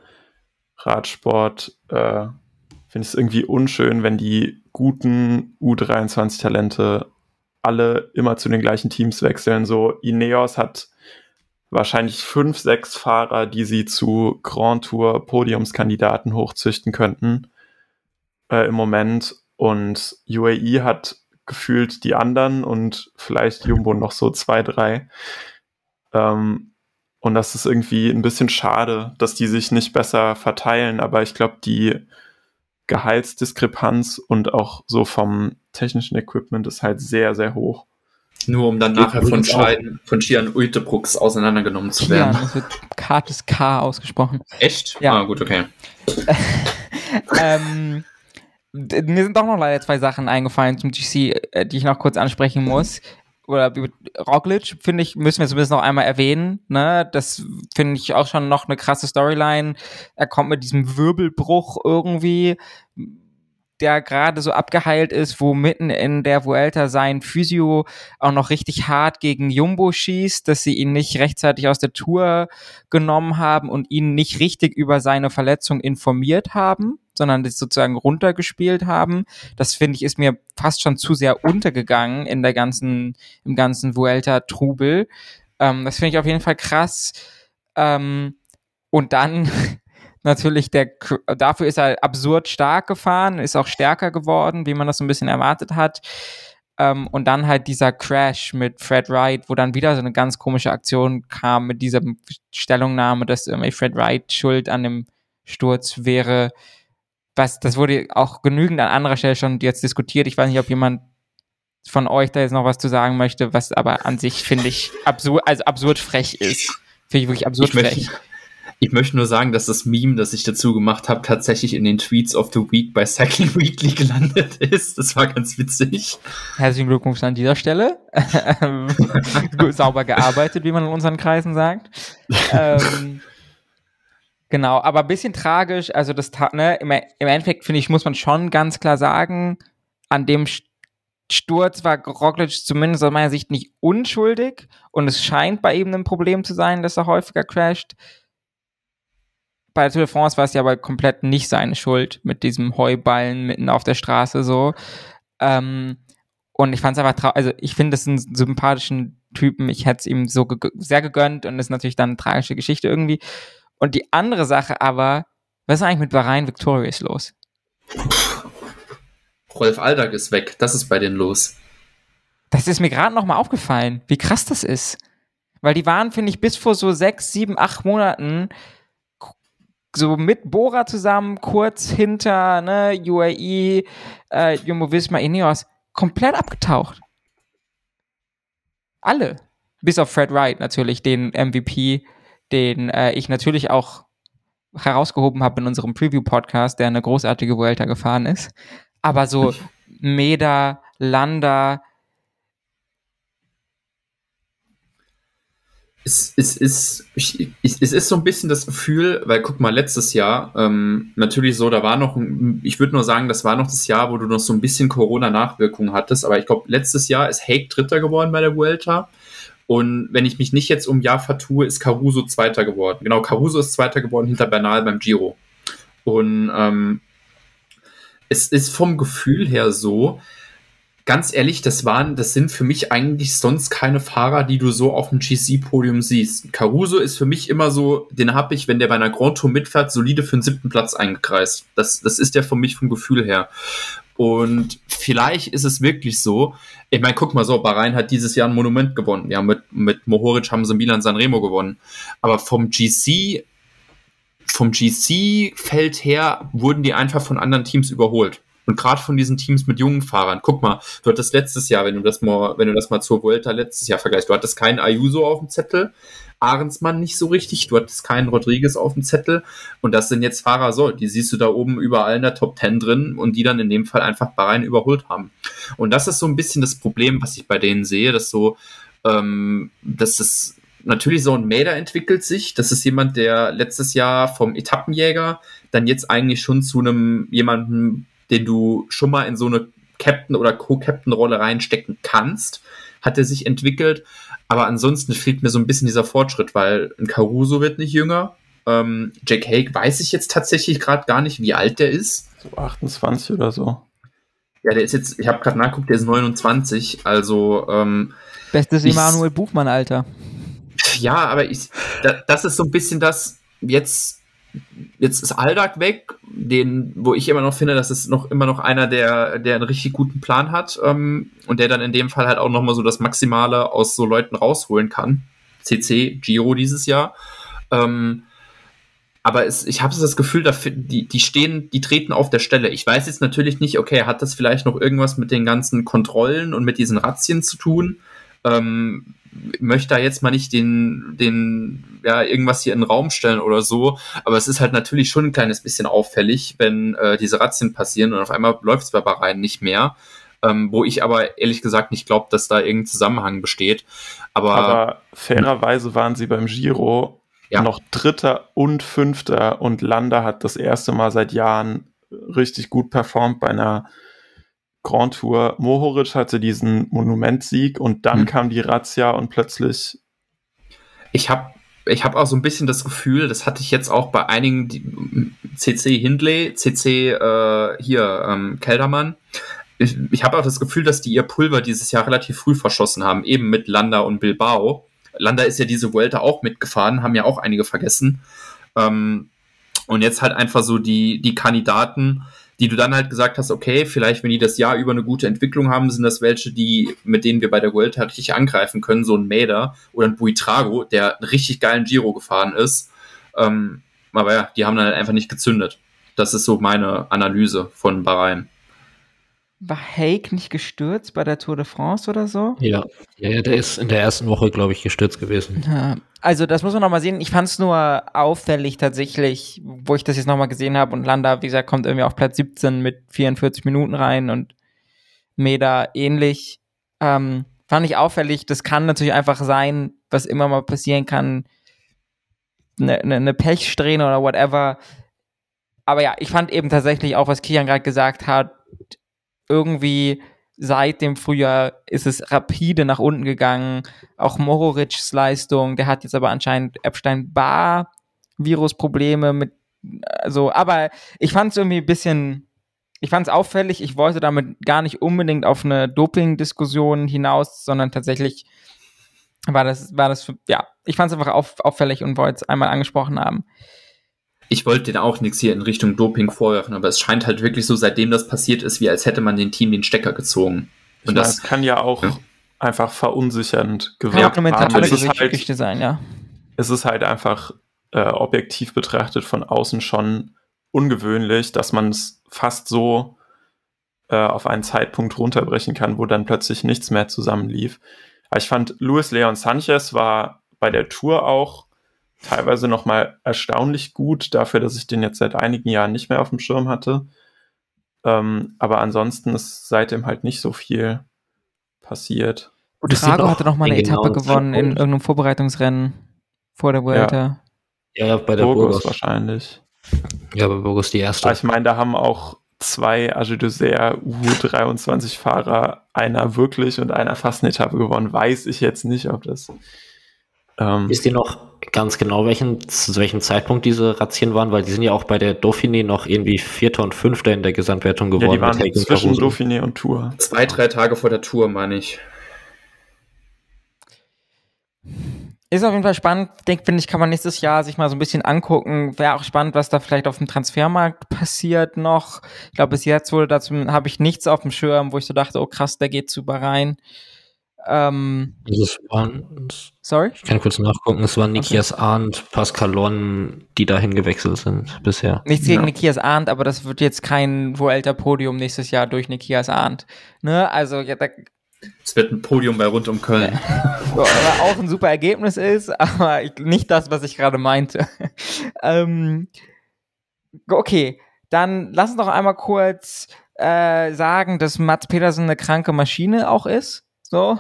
Radsport. Äh, Finde ich es irgendwie unschön, wenn die guten U23-Talente alle immer zu den gleichen Teams wechseln. So Ineos hat wahrscheinlich fünf, sechs Fahrer, die sie zu Grand Tour Podiumskandidaten hochzüchten könnten äh, im Moment. Und UAE hat gefühlt die anderen und vielleicht Jumbo noch so zwei, drei. Ähm, und das ist irgendwie ein bisschen schade, dass die sich nicht besser verteilen. Aber ich glaube, die Gehaltsdiskrepanz und auch so vom technischen Equipment ist halt sehr, sehr hoch. Nur um dann Geht nachher von. Scheiden, von Schian Uitebrooks auseinandergenommen zu werden. das wird kartes K ausgesprochen. Echt? Ja. Ah, gut, okay. *laughs* ähm, mir sind doch noch leider zwei Sachen eingefallen zum GC, äh, die ich noch kurz ansprechen muss. Oder Roglic, finde ich, müssen wir zumindest noch einmal erwähnen. Ne? Das finde ich auch schon noch eine krasse Storyline. Er kommt mit diesem Wirbelbruch irgendwie, der gerade so abgeheilt ist, wo mitten in der Vuelta sein Physio auch noch richtig hart gegen Jumbo schießt, dass sie ihn nicht rechtzeitig aus der Tour genommen haben und ihn nicht richtig über seine Verletzung informiert haben, sondern das sozusagen runtergespielt haben. Das finde ich ist mir fast schon zu sehr untergegangen in der ganzen, im ganzen Vuelta-Trubel. Ähm, das finde ich auf jeden Fall krass. Ähm, und dann *laughs* natürlich der, dafür ist er absurd stark gefahren, ist auch stärker geworden, wie man das so ein bisschen erwartet hat. Ähm, und dann halt dieser Crash mit Fred Wright, wo dann wieder so eine ganz komische Aktion kam mit dieser Stellungnahme, dass irgendwie Fred Wright schuld an dem Sturz wäre. Was, das wurde auch genügend an anderer Stelle schon jetzt diskutiert. Ich weiß nicht, ob jemand von euch da jetzt noch was zu sagen möchte, was aber an sich, finde ich, absurd, also absurd frech ist. Finde ich wirklich absurd Ich möchte, frech. ich möchte nur sagen, dass das Meme, das ich dazu gemacht habe, tatsächlich in den Tweets of the Week bei Cycling Weekly gelandet ist. Das war ganz witzig. Herzlichen Glückwunsch an dieser Stelle. *laughs* Sauber gearbeitet, wie man in unseren Kreisen sagt. *laughs* ähm, genau, aber ein bisschen tragisch. Also das, ne, im, im Endeffekt finde ich, muss man schon ganz klar sagen, an dem St- Sturz war Roglic zumindest aus meiner Sicht nicht unschuldig und es scheint bei ihm ein Problem zu sein, dass er häufiger crasht. Bei der Tour de France war es ja aber komplett nicht seine Schuld mit diesem Heuballen mitten auf der Straße so. Ähm, und ich fand es einfach traurig. Also, ich finde das einen sympathischen Typen. Ich hätte es ihm so ge sehr gegönnt und ist natürlich dann eine tragische Geschichte irgendwie. Und die andere Sache aber, was ist eigentlich mit Bahrain Victorious los? Rolf Aldag ist weg. Das ist bei denen los. Das ist mir gerade nochmal aufgefallen, wie krass das ist. Weil die waren, finde ich, bis vor so sechs, sieben, acht Monaten so mit Bora zusammen, kurz hinter ne, UAE, äh, Jumbo Visma, Ineos, komplett abgetaucht. Alle. Bis auf Fred Wright natürlich, den MVP, den äh, ich natürlich auch herausgehoben habe in unserem Preview-Podcast, der eine großartige Vuelta gefahren ist. Aber so *laughs* Meda, Landa, es, es, ist, ich, es ist so ein bisschen das Gefühl, weil guck mal, letztes Jahr, ähm, natürlich so, da war noch, ich würde nur sagen, das war noch das Jahr, wo du noch so ein bisschen Corona-Nachwirkungen hattest, aber ich glaube, letztes Jahr ist Hake Dritter geworden bei der Vuelta. Und wenn ich mich nicht jetzt um Jahr vertue, ist Caruso Zweiter geworden. Genau, Caruso ist Zweiter geworden hinter Bernal beim Giro. Und ähm, es ist vom Gefühl her so, ganz ehrlich, das waren, das sind für mich eigentlich sonst keine Fahrer, die du so auf dem GC-Podium siehst. Caruso ist für mich immer so, den habe ich, wenn der bei einer Grand Tour mitfährt, solide für den siebten Platz eingekreist. Das, das ist der für mich vom Gefühl her. Und vielleicht ist es wirklich so. Ich meine, guck mal so, Bahrain hat dieses Jahr ein Monument gewonnen. Ja, mit, mit Mohoric haben sie Milan Sanremo gewonnen. Aber vom GC, vom GC-Feld her wurden die einfach von anderen Teams überholt. Und gerade von diesen Teams mit jungen Fahrern, guck mal, du hattest letztes Jahr, wenn du das mal, wenn du das mal zur Vuelta letztes Jahr vergleichst, du hattest keinen Ayuso auf dem Zettel, Ahrensmann nicht so richtig, du hattest keinen Rodriguez auf dem Zettel und das sind jetzt Fahrer so, die siehst du da oben überall in der Top 10 drin und die dann in dem Fall einfach Bahrain überholt haben. Und das ist so ein bisschen das Problem, was ich bei denen sehe, dass so, ähm, dass es natürlich so ein Mäder entwickelt sich. Das ist jemand, der letztes Jahr vom Etappenjäger dann jetzt eigentlich schon zu einem jemanden den du schon mal in so eine Captain- oder Co-Captain-Rolle reinstecken kannst, hat er sich entwickelt. Aber ansonsten fehlt mir so ein bisschen dieser Fortschritt, weil ein Caruso wird nicht jünger. Ähm, Jack Hake weiß ich jetzt tatsächlich gerade gar nicht, wie alt der ist. So 28 oder so. Ja, der ist jetzt, ich habe gerade nachgeguckt, der ist 29. Also ähm, Bestes Emanuel Buchmann, Alter. Ja, aber ich, da, das ist so ein bisschen das, jetzt jetzt ist Aldag weg, den, wo ich immer noch finde, dass es noch immer noch einer, der, der einen richtig guten Plan hat ähm, und der dann in dem Fall halt auch nochmal so das Maximale aus so Leuten rausholen kann. CC, Giro dieses Jahr. Ähm, aber es, ich habe das Gefühl, die, die stehen, die treten auf der Stelle. Ich weiß jetzt natürlich nicht, okay, hat das vielleicht noch irgendwas mit den ganzen Kontrollen und mit diesen Razzien zu tun? Ähm, möchte da jetzt mal nicht den, den, ja, irgendwas hier in den Raum stellen oder so, aber es ist halt natürlich schon ein kleines bisschen auffällig, wenn äh, diese Razzien passieren und auf einmal läuft es bei Bahrain nicht mehr. Ähm, wo ich aber ehrlich gesagt nicht glaube, dass da irgendein Zusammenhang besteht. Aber, aber fairerweise waren sie beim Giro ja. noch Dritter und Fünfter und Landa hat das erste Mal seit Jahren richtig gut performt bei einer Grand Tour. Mohoric hatte diesen Monumentsieg und dann hm. kam die Razzia und plötzlich. Ich habe ich hab auch so ein bisschen das Gefühl, das hatte ich jetzt auch bei einigen die, CC Hindley, CC äh, hier ähm, Keldermann. Ich, ich habe auch das Gefühl, dass die ihr Pulver dieses Jahr relativ früh verschossen haben, eben mit Landa und Bilbao. Landa ist ja diese Vuelta auch mitgefahren, haben ja auch einige vergessen. Ähm, und jetzt halt einfach so die, die Kandidaten, die du dann halt gesagt hast, okay, vielleicht, wenn die das Jahr über eine gute Entwicklung haben, sind das welche, die, mit denen wir bei der Vuelta richtig angreifen können, so ein Mader oder ein Buitrago, der einen richtig geilen Giro gefahren ist. Ähm, aber ja, die haben dann halt einfach nicht gezündet. Das ist so meine Analyse von Bahrain. War Hake nicht gestürzt bei der Tour de France oder so? Ja, ja, der ist in der ersten Woche, glaube ich, gestürzt gewesen. Ja, also das muss man nochmal sehen. Ich fand es nur auffällig tatsächlich, wo ich das jetzt nochmal gesehen habe und Landa, wie gesagt, kommt irgendwie auf Platz 17 mit 44 Minuten rein und Meda ähnlich. Ähm, fand ich auffällig. Das kann natürlich einfach sein, was immer mal passieren kann. Eine, eine, eine Pechsträhne oder whatever. Aber ja, ich fand eben tatsächlich auch, was Kian gerade gesagt hat, irgendwie seit dem Frühjahr ist es rapide nach unten gegangen. Auch Mohoric's Leistung, der hat jetzt aber anscheinend Epstein-Barr-Virus-Probleme mit, also, aber ich fand es irgendwie ein bisschen, ich fand es auffällig. Ich wollte damit gar nicht unbedingt auf eine Doping-Diskussion hinaus, sondern tatsächlich war das, war das, ja, ich fand es einfach auf, auffällig und wollte es einmal angesprochen haben ich wollte den auch nichts hier in Richtung Doping vorwerfen, aber es scheint halt wirklich so, seitdem das passiert ist, wie als hätte man den Team den Stecker gezogen. Und meine, das kann ja auch ja. einfach verunsichernd gewirkt kann haben. Es ist, halt, sein, ja. es ist halt einfach äh, objektiv betrachtet von außen schon ungewöhnlich, dass man es fast so äh, auf einen Zeitpunkt runterbrechen kann, wo dann plötzlich nichts mehr zusammenlief. Aber ich fand, Luis Leon Sanchez war bei der Tour auch teilweise nochmal erstaunlich gut, dafür, dass ich den jetzt seit einigen Jahren nicht mehr auf dem Schirm hatte. Ähm, aber ansonsten ist seitdem halt nicht so viel passiert. Und Trago noch hatte noch mal eine Etappe genauen gewonnen in irgendeinem Vorbereitungsrennen vor der Vuelta. Ja, ja, bei der Burgos Burgos. wahrscheinlich. Ja, bei Burgos die erste. Aber ich meine, da haben auch zwei Age d'Isère U23-Fahrer, einer wirklich und einer fast eine Etappe gewonnen. Weiß ich jetzt nicht, ob das. Ähm, Wisst ihr noch ganz genau, welchen, zu welchem Zeitpunkt diese Razzien waren? Weil die sind ja auch bei der Dauphiné noch irgendwie Vierter und Fünfter in der Gesamtwertung ja, geworden. die waren zwischen Caruso. Dauphiné und Tour. Zwei, drei Tage vor der Tour, meine ich. Ist auf jeden Fall spannend, denk, finde ich, kann man nächstes Jahr sich mal so ein bisschen angucken. Wäre auch spannend, was da vielleicht auf dem Transfermarkt passiert noch. Ich glaube, bis jetzt wurde dazu, habe ich nichts auf dem Schirm, wo ich so dachte, oh krass, der geht super rein. Ähm, Das waren, sorry? ich kann kurz nachgucken, es waren Nikias Arndt, Pascal Lon, die dahin gewechselt sind bisher. Nichts gegen Ja. Nikias Arndt, aber das wird jetzt kein Vuelta-Podium nächstes Jahr durch Nikias Arndt. Ne? Also, ja, da, Es wird ein Podium bei Rund um Köln. *laughs* was auch ein super Ergebnis ist, *laughs* aber ich, nicht das, was ich gerade meinte. *laughs* ähm, okay, dann lass uns noch einmal kurz äh, sagen, dass Mats Petersen eine kranke Maschine auch ist. So.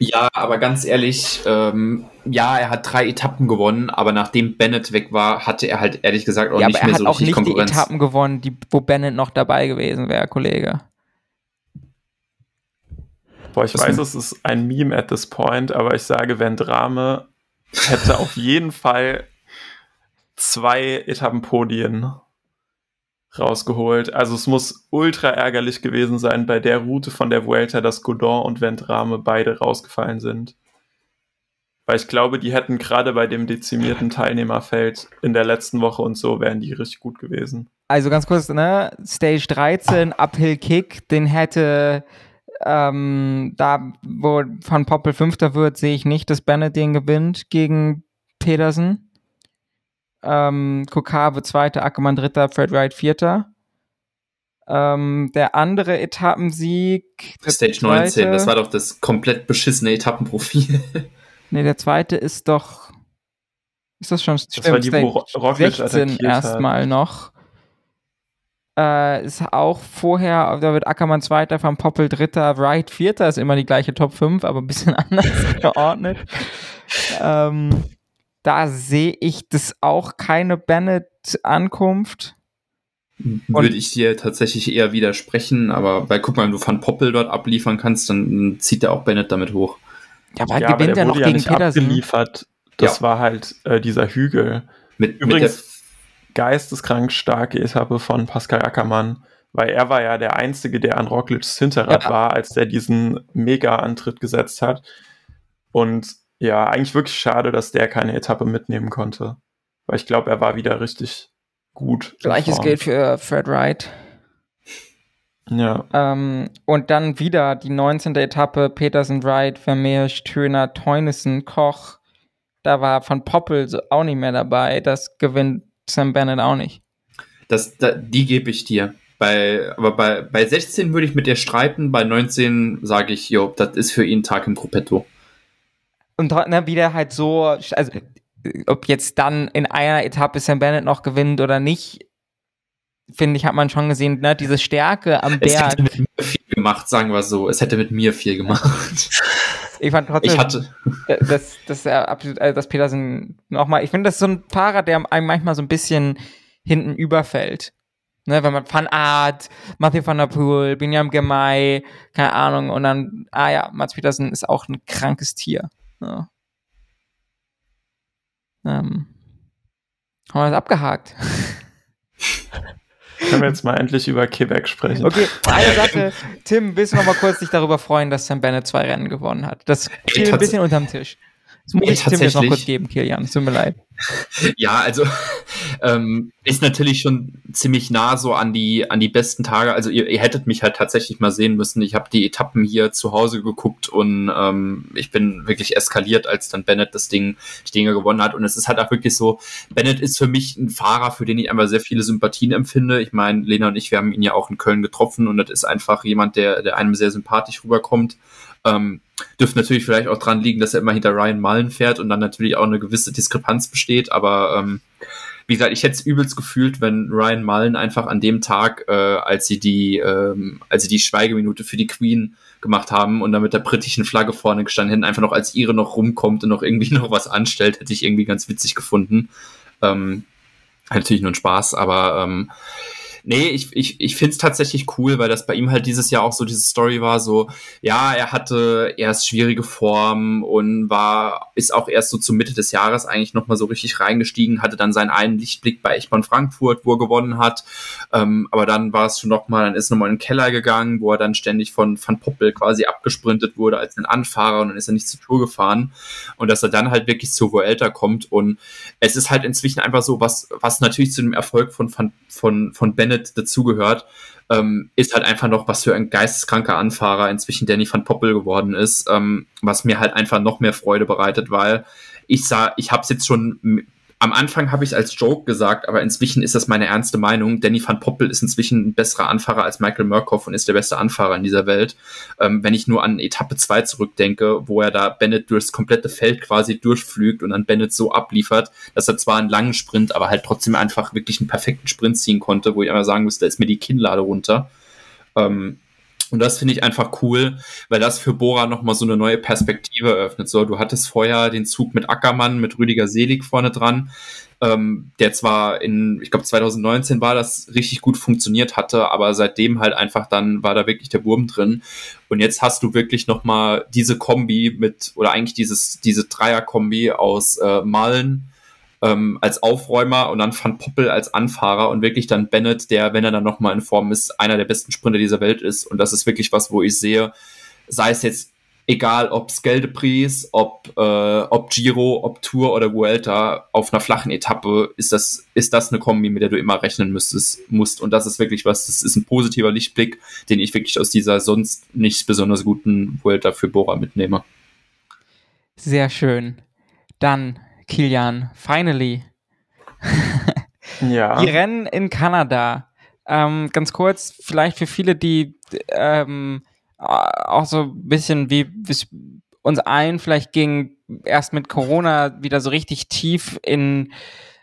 Ja, aber ganz ehrlich, ähm, ja, er hat drei Etappen gewonnen, aber nachdem Bennett weg war, hatte er halt ehrlich gesagt auch ja, aber nicht er mehr hat so auch richtig nicht die Konkurrenz. Etappen gewonnen, die, wo Bennett noch dabei gewesen wäre, Kollege. Boah, ich Was weiß, denn? es ist ein Meme at this point, aber ich sage, wenn Drame hätte auf jeden Fall zwei Etappenpodien rausgeholt. Also es muss ultra ärgerlich gewesen sein bei der Route von der Vuelta, dass Godon und Vendrame beide rausgefallen sind. Weil ich glaube, die hätten gerade bei dem dezimierten Teilnehmerfeld in der letzten Woche und so wären die richtig gut gewesen. Also ganz kurz, ne? Stage 13, Uphill Kick, den hätte ähm, da, wo Van Poppel Fünfter wird, sehe ich nicht, dass Bennett den gewinnt gegen Pedersen. Ähm, wird Zweiter, Ackermann Dritter, Fred Wright Vierter. Ähm, der andere Etappensieg. der Stage 19, zweite- das war doch das komplett beschissene Etappenprofil. *laughs* Nee, der zweite ist doch. Ist das schon Das war die, wo Ro- Roglic 16 attackiert erstmal noch. Äh, ist auch vorher, da wird Ackermann Zweiter, Van Poppel Dritter, Wright Vierter, ist immer die gleiche Top 5, aber ein bisschen *laughs* anders geordnet. *laughs* ähm, da sehe ich das auch keine Bennett-Ankunft. Würde ich dir tatsächlich eher widersprechen, aber weil guck mal, wenn du Van Poppel dort abliefern kannst, dann zieht er auch Bennett damit hoch. Ja, aber Ja, aber gewinnt der er noch ja gegen. Ja. abgeliefert. Das war halt äh, dieser Hügel. Mit, Übrigens, geisteskrank starke Etappe von Pascal Ackermann, weil er war ja der Einzige, der an Rocklitz Hinterrad Ja. war, als der diesen Mega-Antritt gesetzt hat. Und ja, eigentlich wirklich schade, dass der keine Etappe mitnehmen konnte. Weil ich glaube, er war wieder richtig gut. Gleiches gilt für Fred Wright. Ja, Ähm, und dann wieder die 19. Etappe, Petersen, Wright, Vermeer, Stöhner, Teunissen, Koch. Da war Van Poppel so auch nicht mehr dabei. Das gewinnt Sam Bennett auch nicht. Das, da, die gebe ich dir. Bei, aber bei, bei 16 würde ich mit dir streiten, bei 19 sage ich, jo, das ist für ihn Tag im Gruppetto. Und ne, wieder halt so, also ob jetzt dann in einer Etappe Sam Bennett noch gewinnt oder nicht, finde ich, hat man schon gesehen, ne, diese Stärke am Es Berg. hätte mit mir viel gemacht, sagen wir so. Es hätte mit mir viel gemacht. Ich fand trotzdem, Ich hatte, dass, dass absolut, also dass Petersen nochmal, ich finde, das ist so ein Fahrer, der einem manchmal so ein bisschen hinten überfällt. Ne, wenn man Van Aert, Mathieu van der Poel, Binyam Gemay, keine Ahnung, und dann, ah ja, Mats Petersen ist auch ein krankes Tier. Ja. Ähm, haben wir das abgehakt? *laughs* können wir jetzt mal endlich über Quebec sprechen. Okay, eine Sache. *laughs* Tim, willst du noch mal kurz dich darüber freuen, dass Sam Bennett zwei Rennen gewonnen hat? Das fiel ein bisschen unterm Tisch. Das muss Ey, ich jetzt noch tatsächlich. kurz geben, Kilian. Es tut mir leid. *laughs* ja, also ähm, ist natürlich schon ziemlich nah so an die an die besten Tage. Also ihr, ihr hättet mich halt tatsächlich mal sehen müssen. Ich habe die Etappen hier zu Hause geguckt und ähm, ich bin wirklich eskaliert, als dann Bennett das Ding die Dinge gewonnen hat. Und es ist halt auch wirklich so, Bennett ist für mich ein Fahrer, für den ich einfach sehr viele Sympathien empfinde. Ich meine, Lena und ich, wir haben ihn ja auch in Köln getroffen und das ist einfach jemand, der, der einem sehr sympathisch rüberkommt. Ähm, dürfte natürlich vielleicht auch dran liegen, dass er immer hinter Ryan Mullen fährt und dann natürlich auch eine gewisse Diskrepanz besteht, aber ähm, wie gesagt, ich hätte es übelst gefühlt, wenn Ryan Mullen einfach an dem Tag, äh, als sie die, ähm, als sie die Schweigeminute für die Queen gemacht haben und dann mit der britischen Flagge vorne gestanden hätten, einfach noch als ihre noch rumkommt und noch irgendwie *laughs* noch was anstellt, hätte ich irgendwie ganz witzig gefunden. Ähm, natürlich nur ein Spaß, aber ähm, Nee, ich, ich, ich finde es tatsächlich cool, weil das bei ihm halt dieses Jahr auch so diese Story war, so, ja, er hatte erst schwierige Form und war, ist auch erst so zur Mitte des Jahres eigentlich nochmal so richtig reingestiegen, hatte dann seinen einen Lichtblick bei Echtmann Frankfurt, wo er gewonnen hat. Ähm, aber dann war es schon nochmal, dann ist nochmal in den Keller gegangen, wo er dann ständig von Van Poppel quasi abgesprintet wurde als ein Anfahrer und dann ist er nicht zur Tour gefahren. Und dass er dann halt wirklich zu Vuelta kommt und es ist halt inzwischen einfach so, was, was natürlich zu dem Erfolg von, von, von, von Bennett mit dazugehört, ähm, ist halt einfach noch, was für ein geisteskranker Anfahrer inzwischen Danny van Poppel geworden ist, ähm, was mir halt einfach noch mehr Freude bereitet, weil ich sah, ich habe es jetzt schon am Anfang habe ich es als Joke gesagt, aber inzwischen ist das meine ernste Meinung. Danny van Poppel ist inzwischen ein besserer Anfahrer als Michael Murkoff und ist der beste Anfahrer in dieser Welt. Ähm, wenn ich nur an Etappe 2 zurückdenke, wo er da Bennett durchs komplette Feld quasi durchflügt und dann Bennett so abliefert, dass er zwar einen langen Sprint, aber halt trotzdem einfach wirklich einen perfekten Sprint ziehen konnte, wo ich einmal sagen müsste, da ist mir die Kinnlade runter. Ähm, und das finde ich einfach cool, weil das für Bora nochmal so eine neue Perspektive eröffnet. So, du hattest vorher den Zug mit Ackermann, mit Rüdiger Selig vorne dran, ähm, der zwar in, ich glaube 2019 war das richtig gut funktioniert hatte, aber seitdem halt einfach dann war da wirklich der Wurm drin. Und jetzt hast du wirklich nochmal diese Kombi mit, oder eigentlich dieses, diese Dreier-Kombi aus äh, Malen, ähm, als Aufräumer und dann Van Poppel als Anfahrer und wirklich dann Bennett, der, wenn er dann nochmal in Form ist, einer der besten Sprinter dieser Welt ist. Und das ist wirklich was, wo ich sehe, sei es jetzt egal ob Skeldepries, ob, äh, ob Giro, ob Tour oder Vuelta, auf einer flachen Etappe ist das, ist das eine Kombi, mit der du immer rechnen müsstest, musst. Und das ist wirklich was, das ist ein positiver Lichtblick, den ich wirklich aus dieser sonst nicht besonders guten Vuelta für Bora mitnehme. Sehr schön. Dann Kilian, finally. ja. Die Rennen in Kanada. Ähm, ganz kurz, vielleicht für viele, die ähm, auch so ein bisschen wie es uns allen vielleicht ging, erst mit Corona wieder so richtig tief in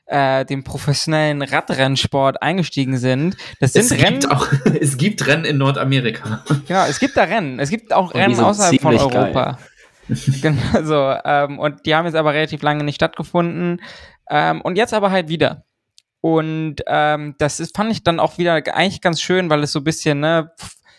äh, den professionellen Radrennsport eingestiegen sind. Das sind es Rennen. Gibt auch, *laughs* es gibt Rennen in Nordamerika. Genau, es gibt da Rennen. Es gibt auch Rennen außerhalb von Europa. Geil. *laughs* genau, so, ähm, und die haben jetzt aber relativ lange nicht stattgefunden. Ähm, und jetzt aber halt wieder. Und ähm, das ist, fand ich dann auch wieder eigentlich ganz schön, weil es so ein bisschen, ne,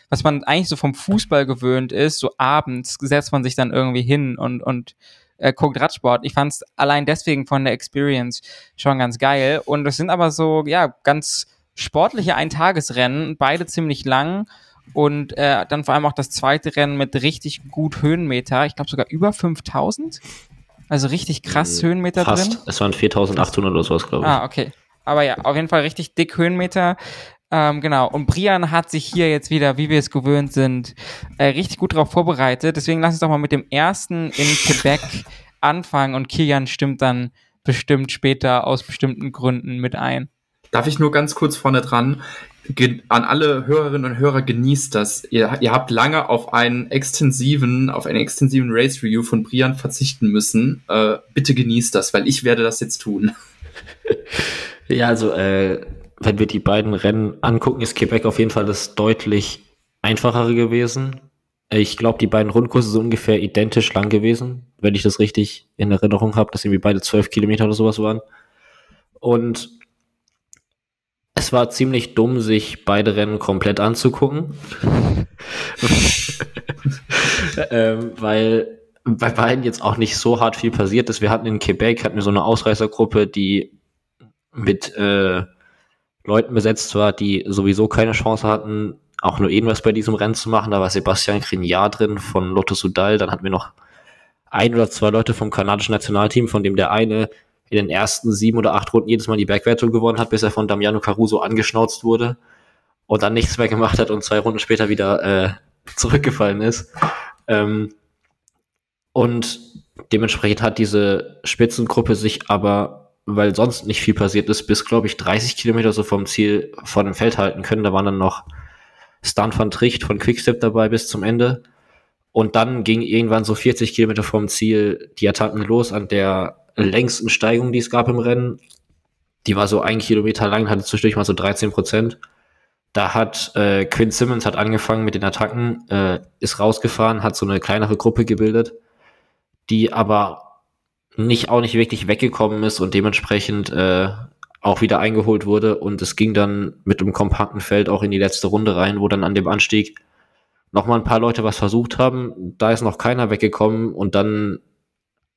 was man eigentlich so vom Fußball gewöhnt ist, so abends setzt man sich dann irgendwie hin und, und äh, guckt Radsport. Ich fand es allein deswegen von der Experience schon ganz geil. Und es sind aber so, ja, ganz sportliche Eintagesrennen, beide ziemlich lang und äh, dann vor allem auch das zweite Rennen mit richtig gut Höhenmeter. Ich glaube sogar über 5000. Also richtig krass äh, Höhenmeter Fast. drin. Es waren 4800 oder sowas, glaube ich. Ah, okay. Aber ja, auf jeden Fall richtig dick Höhenmeter. Ähm, genau. Und Brian hat sich hier jetzt wieder, wie wir es gewöhnt sind, äh, richtig gut darauf vorbereitet. Deswegen lass uns doch mal mit dem ersten in Quebec *laughs* anfangen und Kilian stimmt dann bestimmt später aus bestimmten Gründen mit ein. Darf ich nur ganz kurz vorne dran? An alle Hörerinnen und Hörer genießt das. Ihr, ihr habt lange auf einen extensiven, auf einen extensiven Race Review von Brian verzichten müssen. Äh, bitte genießt das, weil ich werde das jetzt tun. Ja, also äh, wenn wir die beiden Rennen angucken, ist Quebec auf jeden Fall das deutlich einfachere gewesen. Ich glaube, die beiden Rundkurse sind ungefähr identisch lang gewesen, wenn ich das richtig in Erinnerung habe, dass irgendwie beide zwölf Kilometer oder sowas waren. Und es war ziemlich dumm, sich beide Rennen komplett anzugucken. *laughs* ähm, weil bei beiden jetzt auch nicht so hart viel passiert ist. Wir hatten in Quebec hatten wir so eine Ausreißergruppe, die mit äh, Leuten besetzt war, die sowieso keine Chance hatten, auch nur irgendwas bei diesem Rennen zu machen. Da war Sebastian Grignard drin von Lotto Sudal. Dann hatten wir noch ein oder zwei Leute vom kanadischen Nationalteam, von dem der eine in den ersten sieben oder acht Runden jedes Mal die Bergwertung gewonnen hat, bis er von Damiano Caruso angeschnauzt wurde und dann nichts mehr gemacht hat und zwei Runden später wieder äh, *laughs* zurückgefallen ist. Ähm, und dementsprechend hat diese Spitzengruppe sich aber, weil sonst nicht viel passiert ist, bis, glaube ich, 30 Kilometer so vom Ziel vor dem Feld halten können. Da waren dann noch Stan van Tricht von Quickstep dabei bis zum Ende. Und dann ging irgendwann so 40 Kilometer vom Ziel die Attacken los an der längsten Steigung, die es gab im Rennen. die war so ein Kilometer lang, hatte zwischendurch mal so 13 Prozent. Da hat äh, Quinn Simmons hat angefangen mit den Attacken, äh, ist rausgefahren, hat so eine kleinere Gruppe gebildet, die aber nicht auch nicht wirklich weggekommen ist und dementsprechend äh, auch wieder eingeholt wurde. Und es ging dann mit einem kompakten Feld auch in die letzte Runde rein, wo dann an dem Anstieg nochmal ein paar Leute was versucht haben. Da ist noch keiner weggekommen und dann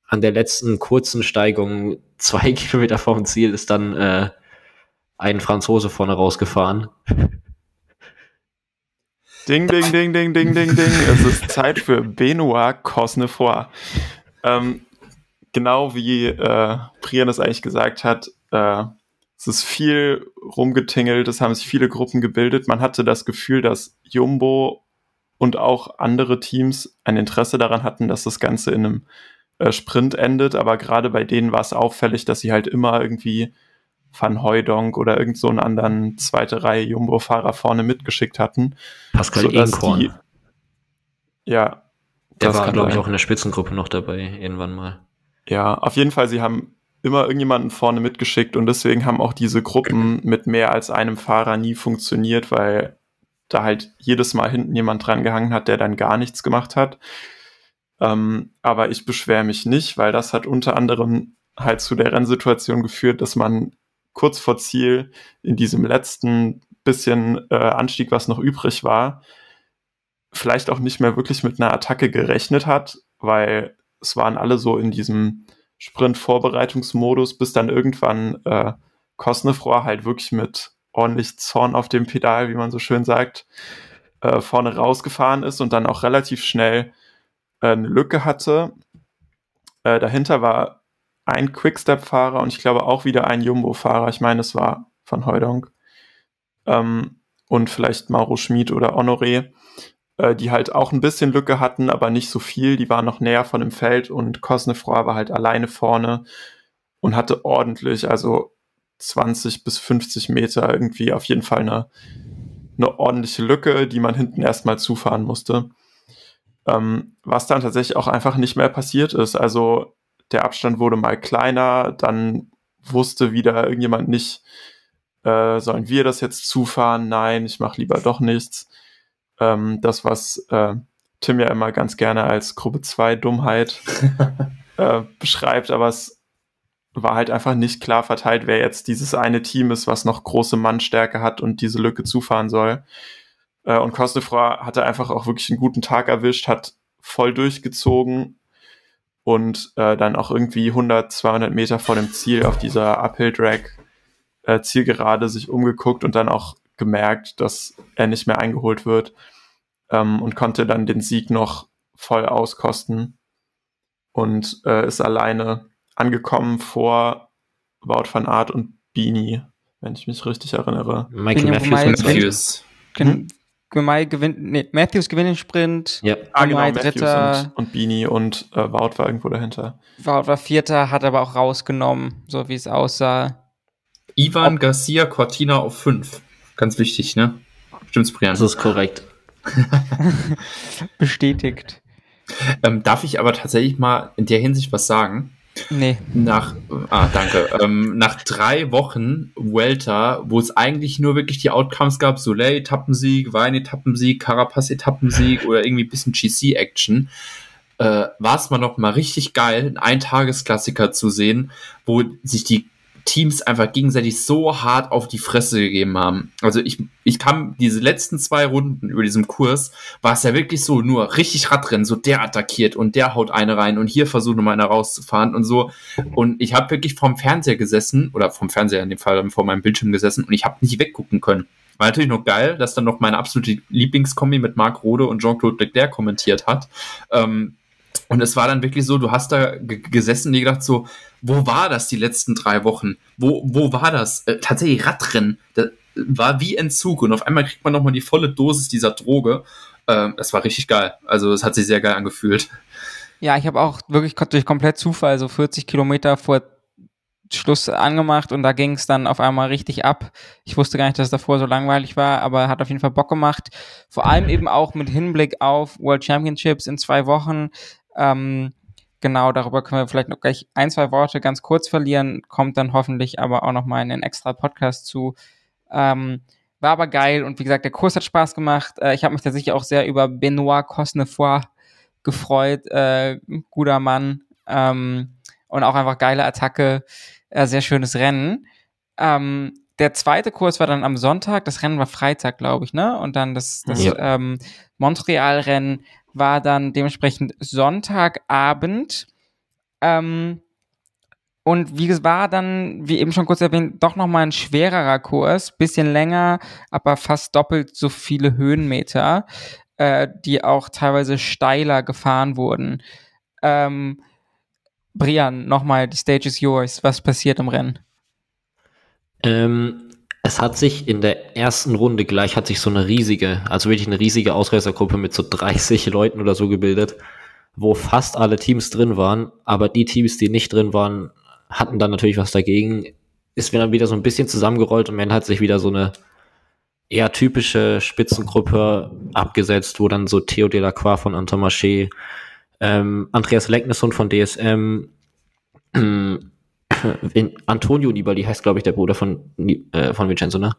an der letzten kurzen Steigung zwei *laughs* Kilometer vom Ziel ist dann äh, ein Franzose vorne rausgefahren. Ding, ding, *laughs* ding, ding, ding, ding, ding. Es ist Zeit für Benoit Cosnefroy. Ähm, genau wie äh, Brian es eigentlich gesagt hat, äh, es ist viel rumgetingelt, es haben sich viele Gruppen gebildet. Man hatte das Gefühl, dass Jumbo und auch andere Teams ein Interesse daran hatten, dass das Ganze in einem äh, Sprint endet. Aber gerade bei denen war es auffällig, dass sie halt immer irgendwie Van Hooydonk oder irgend so einen anderen zweite Reihe Jumbo-Fahrer vorne mitgeschickt hatten. Pascal Inkorn. Die, ja. Der war, glaube ich, auch in der Spitzengruppe noch dabei, irgendwann mal. Ja, auf jeden Fall, sie haben immer irgendjemanden vorne mitgeschickt und deswegen haben auch diese Gruppen mit mehr als einem Fahrer nie funktioniert, weil da halt jedes Mal hinten jemand dran gehangen hat, der dann gar nichts gemacht hat. Ähm, aber ich beschwere mich nicht, weil das hat unter anderem halt zu der Rennsituation geführt, dass man kurz vor Ziel in diesem letzten bisschen äh, Anstieg, was noch übrig war, vielleicht auch nicht mehr wirklich mit einer Attacke gerechnet hat, weil es waren alle so in diesem Sprint-Vorbereitungsmodus, bis dann irgendwann äh, Kosnefroy halt wirklich mit ordentlich Zorn auf dem Pedal, wie man so schön sagt, äh, vorne rausgefahren ist und dann auch relativ schnell eine Lücke hatte. Äh, dahinter war ein Quickstep-Fahrer und ich glaube auch wieder ein Jumbo-Fahrer. Ich meine, es war von Heudonk. Ähm, und vielleicht Mauro Schmid oder Honoré, äh, die halt auch ein bisschen Lücke hatten, aber nicht so viel. Die waren noch näher von dem Feld und Cosnefroy war halt alleine vorne und hatte ordentlich, also 20 bis 50 Meter irgendwie auf jeden Fall eine, eine ordentliche Lücke, die man hinten erstmal zufahren musste. Ähm, was dann tatsächlich auch einfach nicht mehr passiert ist. Also der Abstand wurde mal kleiner, dann wusste wieder irgendjemand nicht, äh, sollen wir das jetzt zufahren? Nein, ich mache lieber doch nichts. Ähm, das, was äh, Tim ja immer ganz gerne als Gruppe 2 Dummheit *laughs* äh, beschreibt, aber es war halt einfach nicht klar verteilt, wer jetzt dieses eine Team ist, was noch große Mannstärke hat und diese Lücke zufahren soll. Äh, und Costefroy hatte einfach auch wirklich einen guten Tag erwischt, hat voll durchgezogen und äh, dann auch irgendwie 100, 200 Meter vor dem Ziel auf dieser Uphill-Drag äh, Zielgerade sich umgeguckt und dann auch gemerkt, dass er nicht mehr eingeholt wird ähm, und konnte dann den Sieg noch voll auskosten und äh, ist alleine angekommen vor Wout van Aert und Beanie, wenn ich mich richtig erinnere. Michael Matthews. Matthews. Hm? Gemei gewinnt, nee, Matthews gewinnt den Sprint. Ja, ah, genau, Matthews Dritter. Und, und Beanie und äh, Wout war irgendwo dahinter. Wout war Vierter, hat aber auch rausgenommen, so wie es aussah. Ivan Ob Garcia Cortina auf 5. Ganz wichtig, ne? Stimmt's, Brian? Das ist korrekt. *laughs* Bestätigt. Ähm, darf ich aber tatsächlich mal in der Hinsicht was sagen? Nee. Nach, ah, danke. ähm, nach drei Wochen Welter, wo es eigentlich nur wirklich die Outcomes gab, Soleil Etappensieg, Wein Etappensieg, Carapaz Etappensieg oder irgendwie ein bisschen GC Action, äh, war es mal noch mal richtig geil, einen Eintagesklassiker zu sehen, wo sich die Teams einfach gegenseitig so hart auf die Fresse gegeben haben. Also ich, ich kam diese letzten zwei Runden über diesem Kurs, war es ja wirklich so nur richtig Radrennen, so der attackiert und der haut eine rein und hier versucht nochmal einer rauszufahren und so. Und ich habe wirklich vorm Fernseher gesessen, oder vom Fernseher in dem Fall vor meinem Bildschirm gesessen und ich habe nicht weggucken können. War natürlich noch geil, dass dann noch meine absolute Lieblingskombi mit Marc Rode und Jean-Claude Leclerc kommentiert hat. Ähm, und es war dann wirklich so, du hast da gesessen und gedacht so, wo war das die letzten drei Wochen? Wo, wo war das? Äh, tatsächlich Radrennen. Das war wie Entzug und auf einmal kriegt man nochmal die volle Dosis dieser Droge. Äh, das war richtig geil. Also es hat sich sehr geil angefühlt. Ja, ich habe auch wirklich durch komplett Zufall so 40 Kilometer vor Schluss angemacht und da ging es dann auf einmal richtig ab. Ich wusste gar nicht, dass es davor so langweilig war, aber hat auf jeden Fall Bock gemacht. Vor allem eben auch mit Hinblick auf World Championships in zwei Wochen. Ähm, genau, darüber können wir vielleicht noch gleich ein, zwei Worte ganz kurz verlieren, kommt dann hoffentlich aber auch nochmal in den extra Podcast zu. Ähm, war aber geil und wie gesagt, der Kurs hat Spaß gemacht. Äh, ich habe mich tatsächlich auch sehr über Benoit Cosnefoy gefreut. Äh, guter Mann. Ähm, und auch einfach geile Attacke. Äh, sehr schönes Rennen. Ähm, der zweite Kurs war dann am Sonntag, das Rennen war Freitag, glaube ich, ne? Und dann das, das ja. ähm, Montreal-Rennen war dann dementsprechend Sonntagabend. Ähm, und wie es war dann, wie eben schon kurz erwähnt, doch nochmal ein schwererer Kurs, bisschen länger, aber fast doppelt so viele Höhenmeter, äh, die auch teilweise steiler gefahren wurden. Ähm, Brian, nochmal, die Stage is yours. Was passiert im Rennen? Ähm, es hat sich in der ersten Runde gleich hat sich so eine riesige, also wirklich eine riesige Ausreißergruppe mit so 30 *laughs* Leuten oder so gebildet, wo fast alle Teams drin waren, aber die Teams, die nicht drin waren, hatten dann natürlich was dagegen. Ist mir dann wieder so ein bisschen zusammengerollt und man hat sich wieder so eine eher typische Spitzengruppe abgesetzt, wo dann so Theo Delacroix von Antomaché, ähm, Andreas Lecknesson von DSM, *clears throat* *laughs* in Antonio Nibali heißt, glaube ich, der Bruder von, äh, von Vincenzo, ne?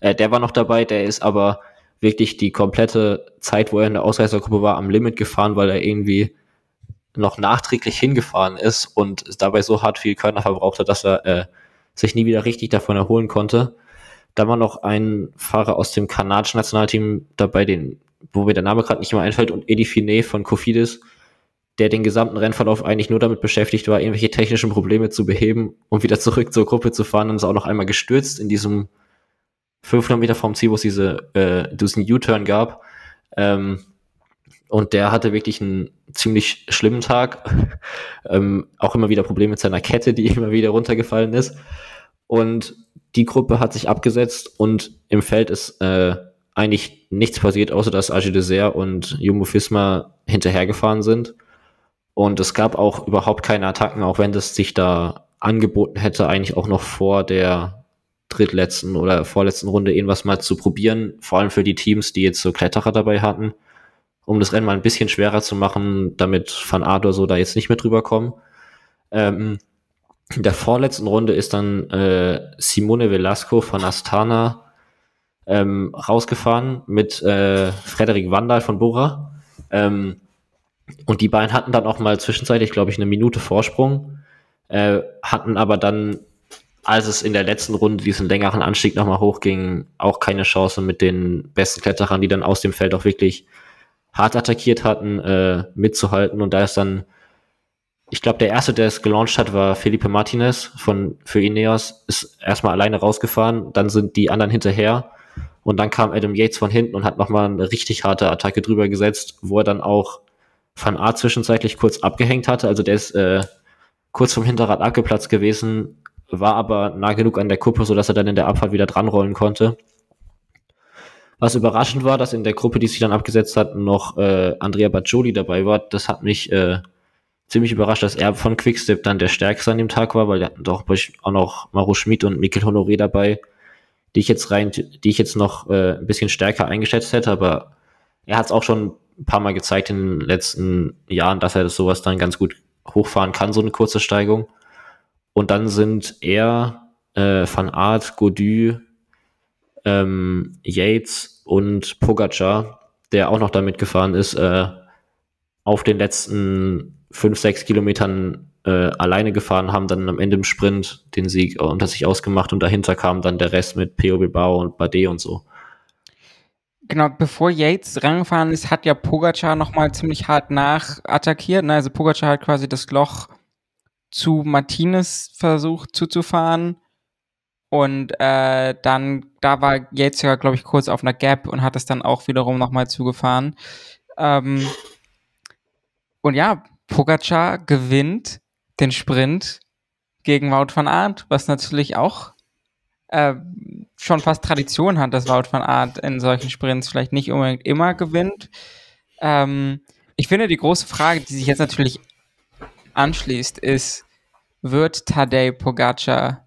Äh, der war noch dabei, der ist aber wirklich die komplette Zeit, wo er in der Ausreißergruppe war, am Limit gefahren, weil er irgendwie noch nachträglich hingefahren ist und dabei so hart viel Körner verbraucht hat, dass er äh, sich nie wieder richtig davon erholen konnte. Da war noch ein Fahrer aus dem kanadischen Nationalteam dabei, den, wo mir der Name gerade nicht mehr einfällt, und Eddie Finet von Kofidis, der den gesamten Rennverlauf eigentlich nur damit beschäftigt war, irgendwelche technischen Probleme zu beheben und wieder zurück zur Gruppe zu fahren und ist auch noch einmal gestürzt in diesem 500 Meter vom Ziel, wo es diese, äh, diesen U-Turn gab. Ähm, und der hatte wirklich einen ziemlich schlimmen Tag. *laughs* ähm, auch immer wieder Probleme mit seiner Kette, die *laughs* immer wieder runtergefallen ist. Und die Gruppe hat sich abgesetzt und im Feld ist äh, eigentlich nichts passiert, außer dass Agile Dessert und Jumbo Fisma hinterhergefahren sind. Und es gab auch überhaupt keine Attacken, auch wenn das sich da angeboten hätte, eigentlich auch noch vor der drittletzten oder vorletzten Runde irgendwas mal zu probieren, vor allem für die Teams, die jetzt so Kletterer dabei hatten, um das Rennen mal ein bisschen schwerer zu machen, damit Van Ador so da jetzt nicht mehr drüber kommen. Ähm, in der vorletzten Runde ist dann äh, Simone Velasco von Astana ähm, rausgefahren mit äh, Frederik Wandal von Bora. Ähm, und die beiden hatten dann auch mal zwischenzeitlich, glaube ich, eine Minute Vorsprung, äh, hatten aber dann, als es in der letzten Runde diesen längeren Anstieg nochmal hochging, auch keine Chance mit den besten Kletterern, die dann aus dem Feld auch wirklich hart attackiert hatten, äh, mitzuhalten. Und da ist dann, ich glaube, der erste, der es gelauncht hat, war Felipe Martinez von für Ineos, ist erstmal alleine rausgefahren, dann sind die anderen hinterher. Und dann kam Adam Yates von hinten und hat nochmal eine richtig harte Attacke drüber gesetzt, wo er dann auch Van Art zwischenzeitlich kurz abgehängt hatte. Also der ist äh, kurz vom Hinterrad abgeplatzt gewesen, war aber nah genug an der Kuppe, sodass er dann in der Abfahrt wieder dranrollen konnte. Was überraschend war, dass in der Gruppe, die sich dann abgesetzt hat, noch äh, Andrea Baccioli dabei war. Das hat mich äh, ziemlich überrascht, dass er von Quickstep dann der Stärkste an dem Tag war, weil er hatten doch auch noch Maro Schmid und Mikkel Honoré dabei, die ich jetzt rein, die ich jetzt noch äh, ein bisschen stärker eingeschätzt hätte, aber er hat es auch schon ein paar Mal gezeigt in den letzten Jahren, dass er das sowas dann ganz gut hochfahren kann, so eine kurze Steigung. Und dann sind er, äh, Van Aert, Godu, ähm, Yates und Pogacar, der auch noch damit gefahren ist, äh, auf den letzten fünf, sechs Kilometern äh, alleine gefahren, haben dann am Ende im Sprint den Sieg unter sich ausgemacht und dahinter kam dann der Rest mit Peo Bilbao und Bardet und so. Genau, bevor Yates rangefahren ist, hat ja Pogacar nochmal ziemlich hart nachattackiert. Ne? Also Pogacar hat quasi das Loch zu Martinez versucht zuzufahren. Und äh, dann, da war Yates ja, glaube ich, kurz auf einer Gap und hat es dann auch wiederum nochmal zugefahren. Ähm, und ja, Pogacar gewinnt den Sprint gegen Wout van Aert, was natürlich auch äh, schon fast Tradition hat, dass Wout van Art in solchen Sprints vielleicht nicht unbedingt immer gewinnt. Ähm, ich finde, die große Frage, die sich jetzt natürlich anschließt, ist, wird Tadej Pogacar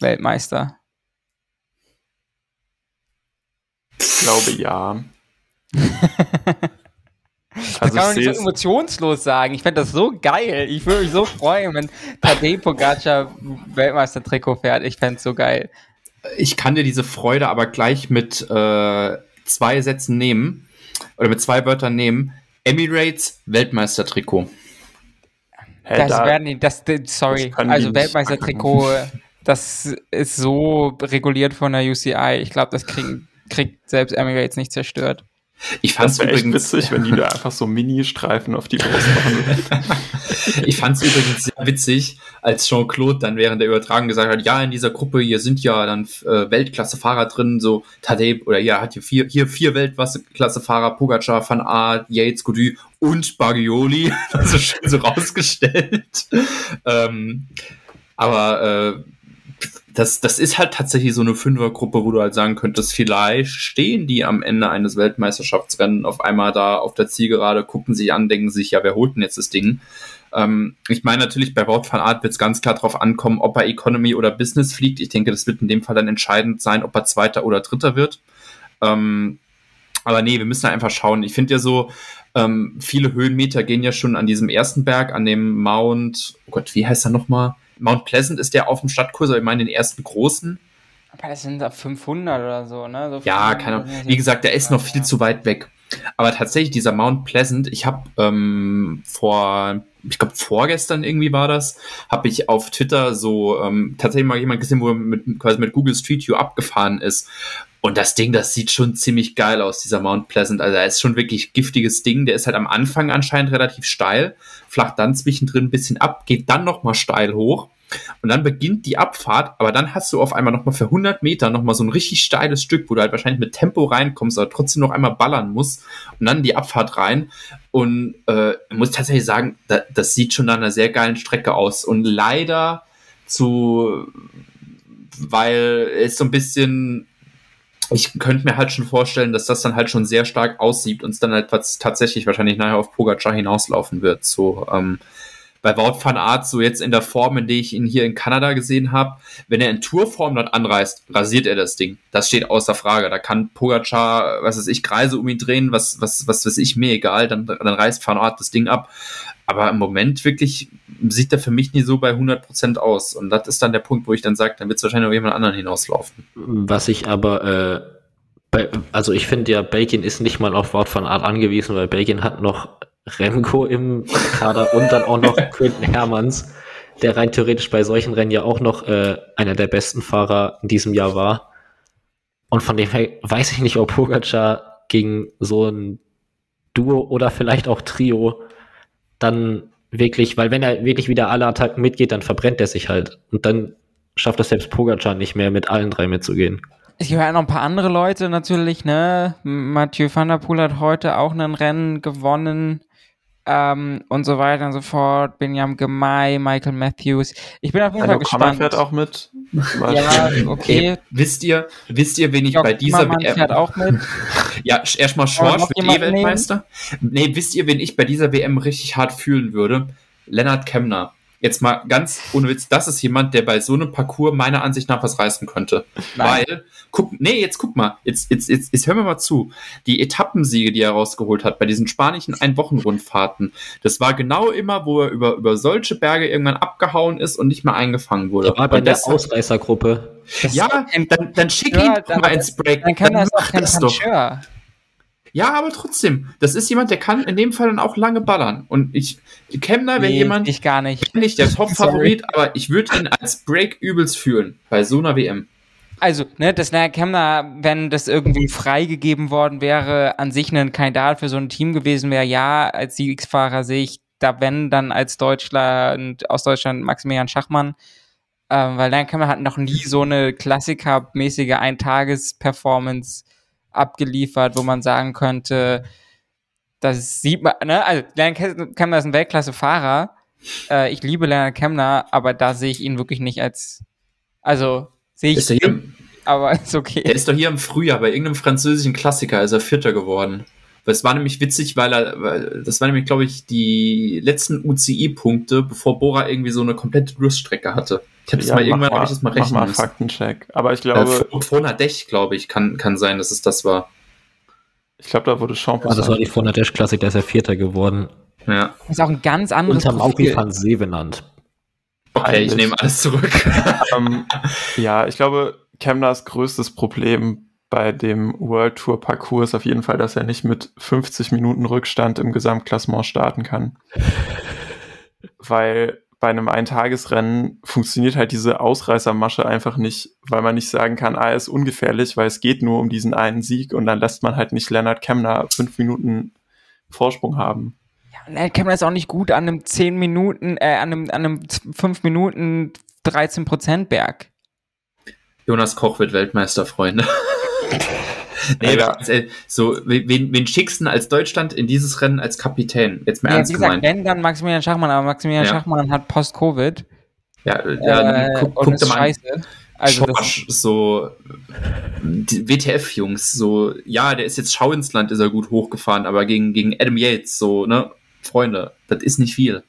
Weltmeister? Ich glaube ja. *laughs* Das kann man nicht so emotionslos sagen. Ich fände das so geil. Ich würde mich so freuen, wenn Tadej Pogacar Weltmeister-Trikot fährt. Ich fände es so geil. Ich kann dir diese Freude aber gleich mit äh, zwei Sätzen nehmen oder mit zwei Wörtern nehmen. Emirates Weltmeister-Trikot. Hey, das da, werden die, das, sorry, das also Weltmeister-Trikot, das ist so reguliert von der UCI. Ich glaube, das kriegen, kriegt selbst Emirates nicht zerstört. Ich fand es übrigens witzig, wenn die da einfach so Mini-Streifen auf die Brust machen. *laughs* ich fand es übrigens sehr witzig, als Jean-Claude dann während der Übertragung gesagt hat, ja, in dieser Gruppe hier sind ja dann äh, Weltklasse-Fahrer drin, so Tadej oder ja, hat hier vier, hier vier Weltklasse-Fahrer, Pogacar, Van Aert, Yates, Gody und Bagioli. Also *laughs* schön so rausgestellt. ähm, aber äh, das, das ist halt tatsächlich so eine Fünfergruppe, wo du halt sagen könntest, vielleicht stehen die am Ende eines Weltmeisterschaftsrennen auf einmal da auf der Zielgerade, gucken sich an, denken sich, ja, wer holt denn jetzt das Ding? Ähm, ich meine natürlich, bei Wout van Art wird es ganz klar darauf ankommen, ob er Economy oder Business fliegt. Ich denke, das wird in dem Fall dann entscheidend sein, ob er Zweiter oder Dritter wird. Ähm, aber nee, wir müssen einfach schauen. Ich finde ja so, ähm, viele Höhenmeter gehen ja schon an diesem ersten Berg, an dem Mount, oh Gott, wie heißt er nochmal? Mount Pleasant ist der auf dem Stadtkurs, aber ich meine den ersten großen. Aber das sind da 500 oder so, ne? So ja, keine Ahnung. Wie gesagt, der ist noch viel zu weit weg. Aber tatsächlich, dieser Mount Pleasant, ich habe ähm, vor, ich glaube vorgestern irgendwie war das, habe ich auf Twitter so ähm, tatsächlich mal jemand gesehen, wo er mit, quasi mit Google Street View abgefahren ist. Und das Ding, das sieht schon ziemlich geil aus, dieser Mount Pleasant. Also er ist schon wirklich giftiges Ding. Der ist halt am Anfang anscheinend relativ steil, flacht dann zwischendrin ein bisschen ab, geht dann nochmal steil hoch. Und dann beginnt die Abfahrt, aber dann hast du auf einmal nochmal für 100 Meter nochmal so ein richtig steiles Stück, wo du halt wahrscheinlich mit Tempo reinkommst, aber trotzdem noch einmal ballern musst und dann die Abfahrt rein. Und äh, muss tatsächlich sagen, da, das sieht schon nach einer sehr geilen Strecke aus. Und leider zu, weil es so ein bisschen ich könnte mir halt schon vorstellen, dass das dann halt schon sehr stark aussieht und es dann halt tatsächlich wahrscheinlich nachher auf Pogacar hinauslaufen wird. So, ähm, bei Wout van Aert, so jetzt in der Form, in der ich ihn hier in Kanada gesehen habe, wenn er in Tourform dort anreist, rasiert er das Ding. Das steht außer Frage. Da kann Pogacar, was weiß ich, Kreise um ihn drehen, was, was, was weiß ich, mir egal, dann, dann reißt van Aert das Ding ab. Aber im Moment wirklich sieht er für mich nie so bei 100% aus. Und das ist dann der Punkt, wo ich dann sage, dann wird es wahrscheinlich auf jemand anderen hinauslaufen. Was ich aber, äh, also ich finde ja, Belgien ist nicht mal auf Wort von Art angewiesen, weil Belgien hat noch Remco im Kader und dann auch noch *laughs* Quinton Hermanns, der rein theoretisch bei solchen Rennen ja auch noch äh, einer der besten Fahrer in diesem Jahr war. Und von dem her weiß ich nicht, ob Pogacar gegen so ein Duo oder vielleicht auch Trio dann wirklich, weil wenn er wirklich wieder alle Attacken mitgeht, dann verbrennt er sich halt. Und dann schafft es selbst Pogacar nicht mehr, mit allen drei mitzugehen. Es gibt ja noch ein paar andere Leute natürlich, ne? Mathieu van der Poel hat heute auch ein Rennen gewonnen ähm, und so weiter und so fort. Benjamin Gemay, Michael Matthews. Ich bin auf jeden Fall gespannt. fährt auch mit. ja, okay. wisst ihr, wisst ihr, wen ich bei dieser WM fährt auch mit. *laughs* ja, erstmal Schwarz wird eh Weltmeister. Nee, wisst ihr, wen ich bei dieser WM richtig hart fühlen würde? Lennart Kemner jetzt mal ganz ohne Witz, das ist jemand, der bei so einem Parcours meiner Ansicht nach was reißen könnte. Nein. Weil, guck, nee, jetzt guck mal, jetzt, jetzt, jetzt, jetzt hör mir mal zu. Die Etappensiege, die er rausgeholt hat bei diesen spanischen Ein-Wochen-Rundfahrten, das war genau immer, wo er über, über solche Berge irgendwann abgehauen ist und nicht mehr eingefangen wurde. Er war bei der Ausreißergruppe. Ja, dann, dann schick ihn ja, mal ins Break. Dann kann dann das, das doch. Ja, aber trotzdem, das ist jemand, der kann in dem Fall dann auch lange ballern. Und ich, Kemner, wenn nee, jemand. Ich gar nicht. Nicht der *laughs* Top-Favorit, aber ich würde ihn als Break übelst fühlen bei so einer WM. Also, ne, das Naja Kemner, wenn das irgendwie freigegeben worden wäre, an sich ein Kandidat für so ein Team gewesen wäre, ja, als Siegsfahrer sehe ich da, wenn, dann als Deutschland, aus Deutschland Maximilian Schachmann. Ähm, weil Dan Kemner hat noch nie so eine Klassiker-mäßige Eintages-Performance abgeliefert, wo man sagen könnte, das sieht man, ne? Also Leonard Kemner ist ein Weltklasse-Fahrer. Äh, ich liebe Leonard Kemner, aber da sehe ich ihn wirklich nicht als, also sehe ich ihn, *laughs* aber ist okay. Er ist doch hier im Frühjahr bei irgendeinem französischen Klassiker, ist er Vierter geworden. Es war nämlich witzig, weil er, weil das war nämlich, glaube ich, die letzten UCI-Punkte, bevor Bora irgendwie so eine komplette Durststrecke hatte. Ich habe das ja, mal irgendwann, habe ich das mal rechnen mach mal Faktencheck. Aber ich glaube. Äh, Fona Dech, glaube ich, kann, kann sein, dass es das war. Ich glaube, da wurde Champ Ah, das war die Fonda Dash Classic, da ist er Vierter geworden. Ja. Das ist auch ein ganz anderes Unterm Auki Profil. van See benannt. Okay, ich Peinlich. nehme alles zurück. *laughs* ähm, *laughs* ja, ich glaube, Kemners größtes Problem bei dem World Tour Parcours ist auf jeden Fall, dass er nicht mit 50 Minuten Rückstand im Gesamtklassement starten kann. *laughs* Weil bei einem Eintagesrennen funktioniert halt diese Ausreißermasche einfach nicht, weil man nicht sagen kann, ah, er ist ungefährlich, weil es geht nur um diesen einen Sieg und dann lässt man halt nicht Leonard Kemner fünf Minuten Vorsprung haben. Ja, Kemner ist auch nicht gut an einem 10 Minuten, äh, an einem, an einem 5 Minuten 13% Berg. Jonas Koch wird Weltmeister, Freunde. *laughs* nee, äh, so, wen, wen schickst du als Deutschland in dieses Rennen als Kapitän? Jetzt mal Ja, ernst wie gesagt, gemeint. wenn dann Maximilian Schachmann, aber Maximilian Ja. Schachmann hat Post-Covid. Ja, ja äh, guck, guck dir mal an. scheiße. Also das, Schorsch, so WTF-Jungs, so, ja, der ist jetzt Schau ins Land, ist er gut hochgefahren, aber gegen, gegen Adam Yates, so, ne, Freunde, das ist nicht viel.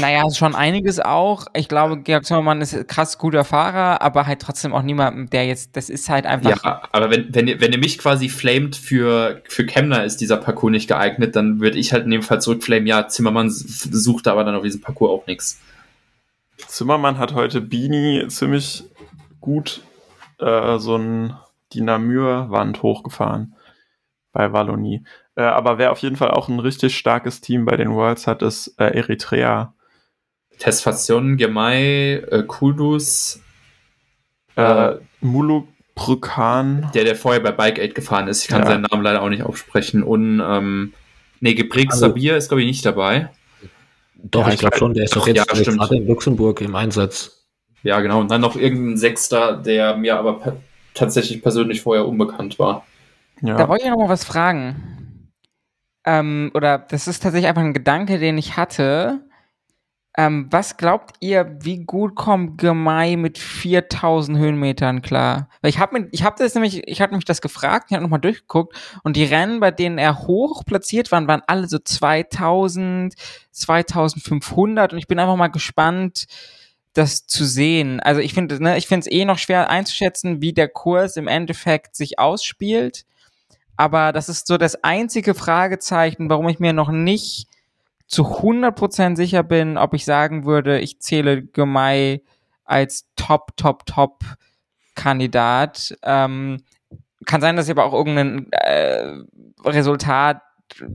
Naja, schon einiges auch. Ich glaube, Georg Zimmermann ist ein krass guter Fahrer, aber halt trotzdem auch niemand, der jetzt, das ist halt einfach. Ja, aber wenn, wenn, ihr, wenn ihr mich quasi flamet für, für Kemner ist dieser Parcours nicht geeignet, dann würde ich halt in dem Fall zurückflamen, ja, Zimmermann s- suchte aber dann auf diesem Parcours auch nichts. Zimmermann hat heute Bini ziemlich gut äh, so ein die Namur-Wand hochgefahren bei Wallonie. Äh, aber wer auf jeden Fall auch ein richtig starkes Team bei den Worlds hat, ist äh, Eritrea. Tesfation, Gemei, äh, Kudus, Äh, Muluk Brukan. der, der vorher bei Bike Aid gefahren ist, ich kann Ja. seinen Namen leider auch nicht aussprechen, und, ähm, nee, Gebrek Also- Sabir ist, glaube ich, nicht dabei. Doch, Ja, ich ich glaube schon, der ist doch jetzt ja, gerade in Luxemburg im Einsatz. Ja, genau. Und dann noch irgendein Sechster, der mir aber pe tatsächlich persönlich vorher unbekannt war. Da Ja. wollte ich noch mal was fragen. Ähm, oder das ist tatsächlich einfach ein Gedanke, den ich hatte. Ähm, was glaubt ihr, wie gut kommt Gemei mit 4000 Höhenmetern klar? Weil ich habe ich habe das nämlich, ich habe mich das gefragt, ich habe nochmal durchgeguckt und die Rennen, bei denen er hoch platziert war, waren alle so 2000, 2500 und ich bin einfach mal gespannt, das zu sehen. Also ich finde, ne, ich finde es eh noch schwer einzuschätzen, wie der Kurs im Endeffekt sich ausspielt. Aber das ist so das einzige Fragezeichen, warum ich mir noch nicht zu 100% sicher bin, ob ich sagen würde, ich zähle Gemei als Top, Top, Top Kandidat. Ähm, kann sein, dass ich aber auch irgendein äh, Resultat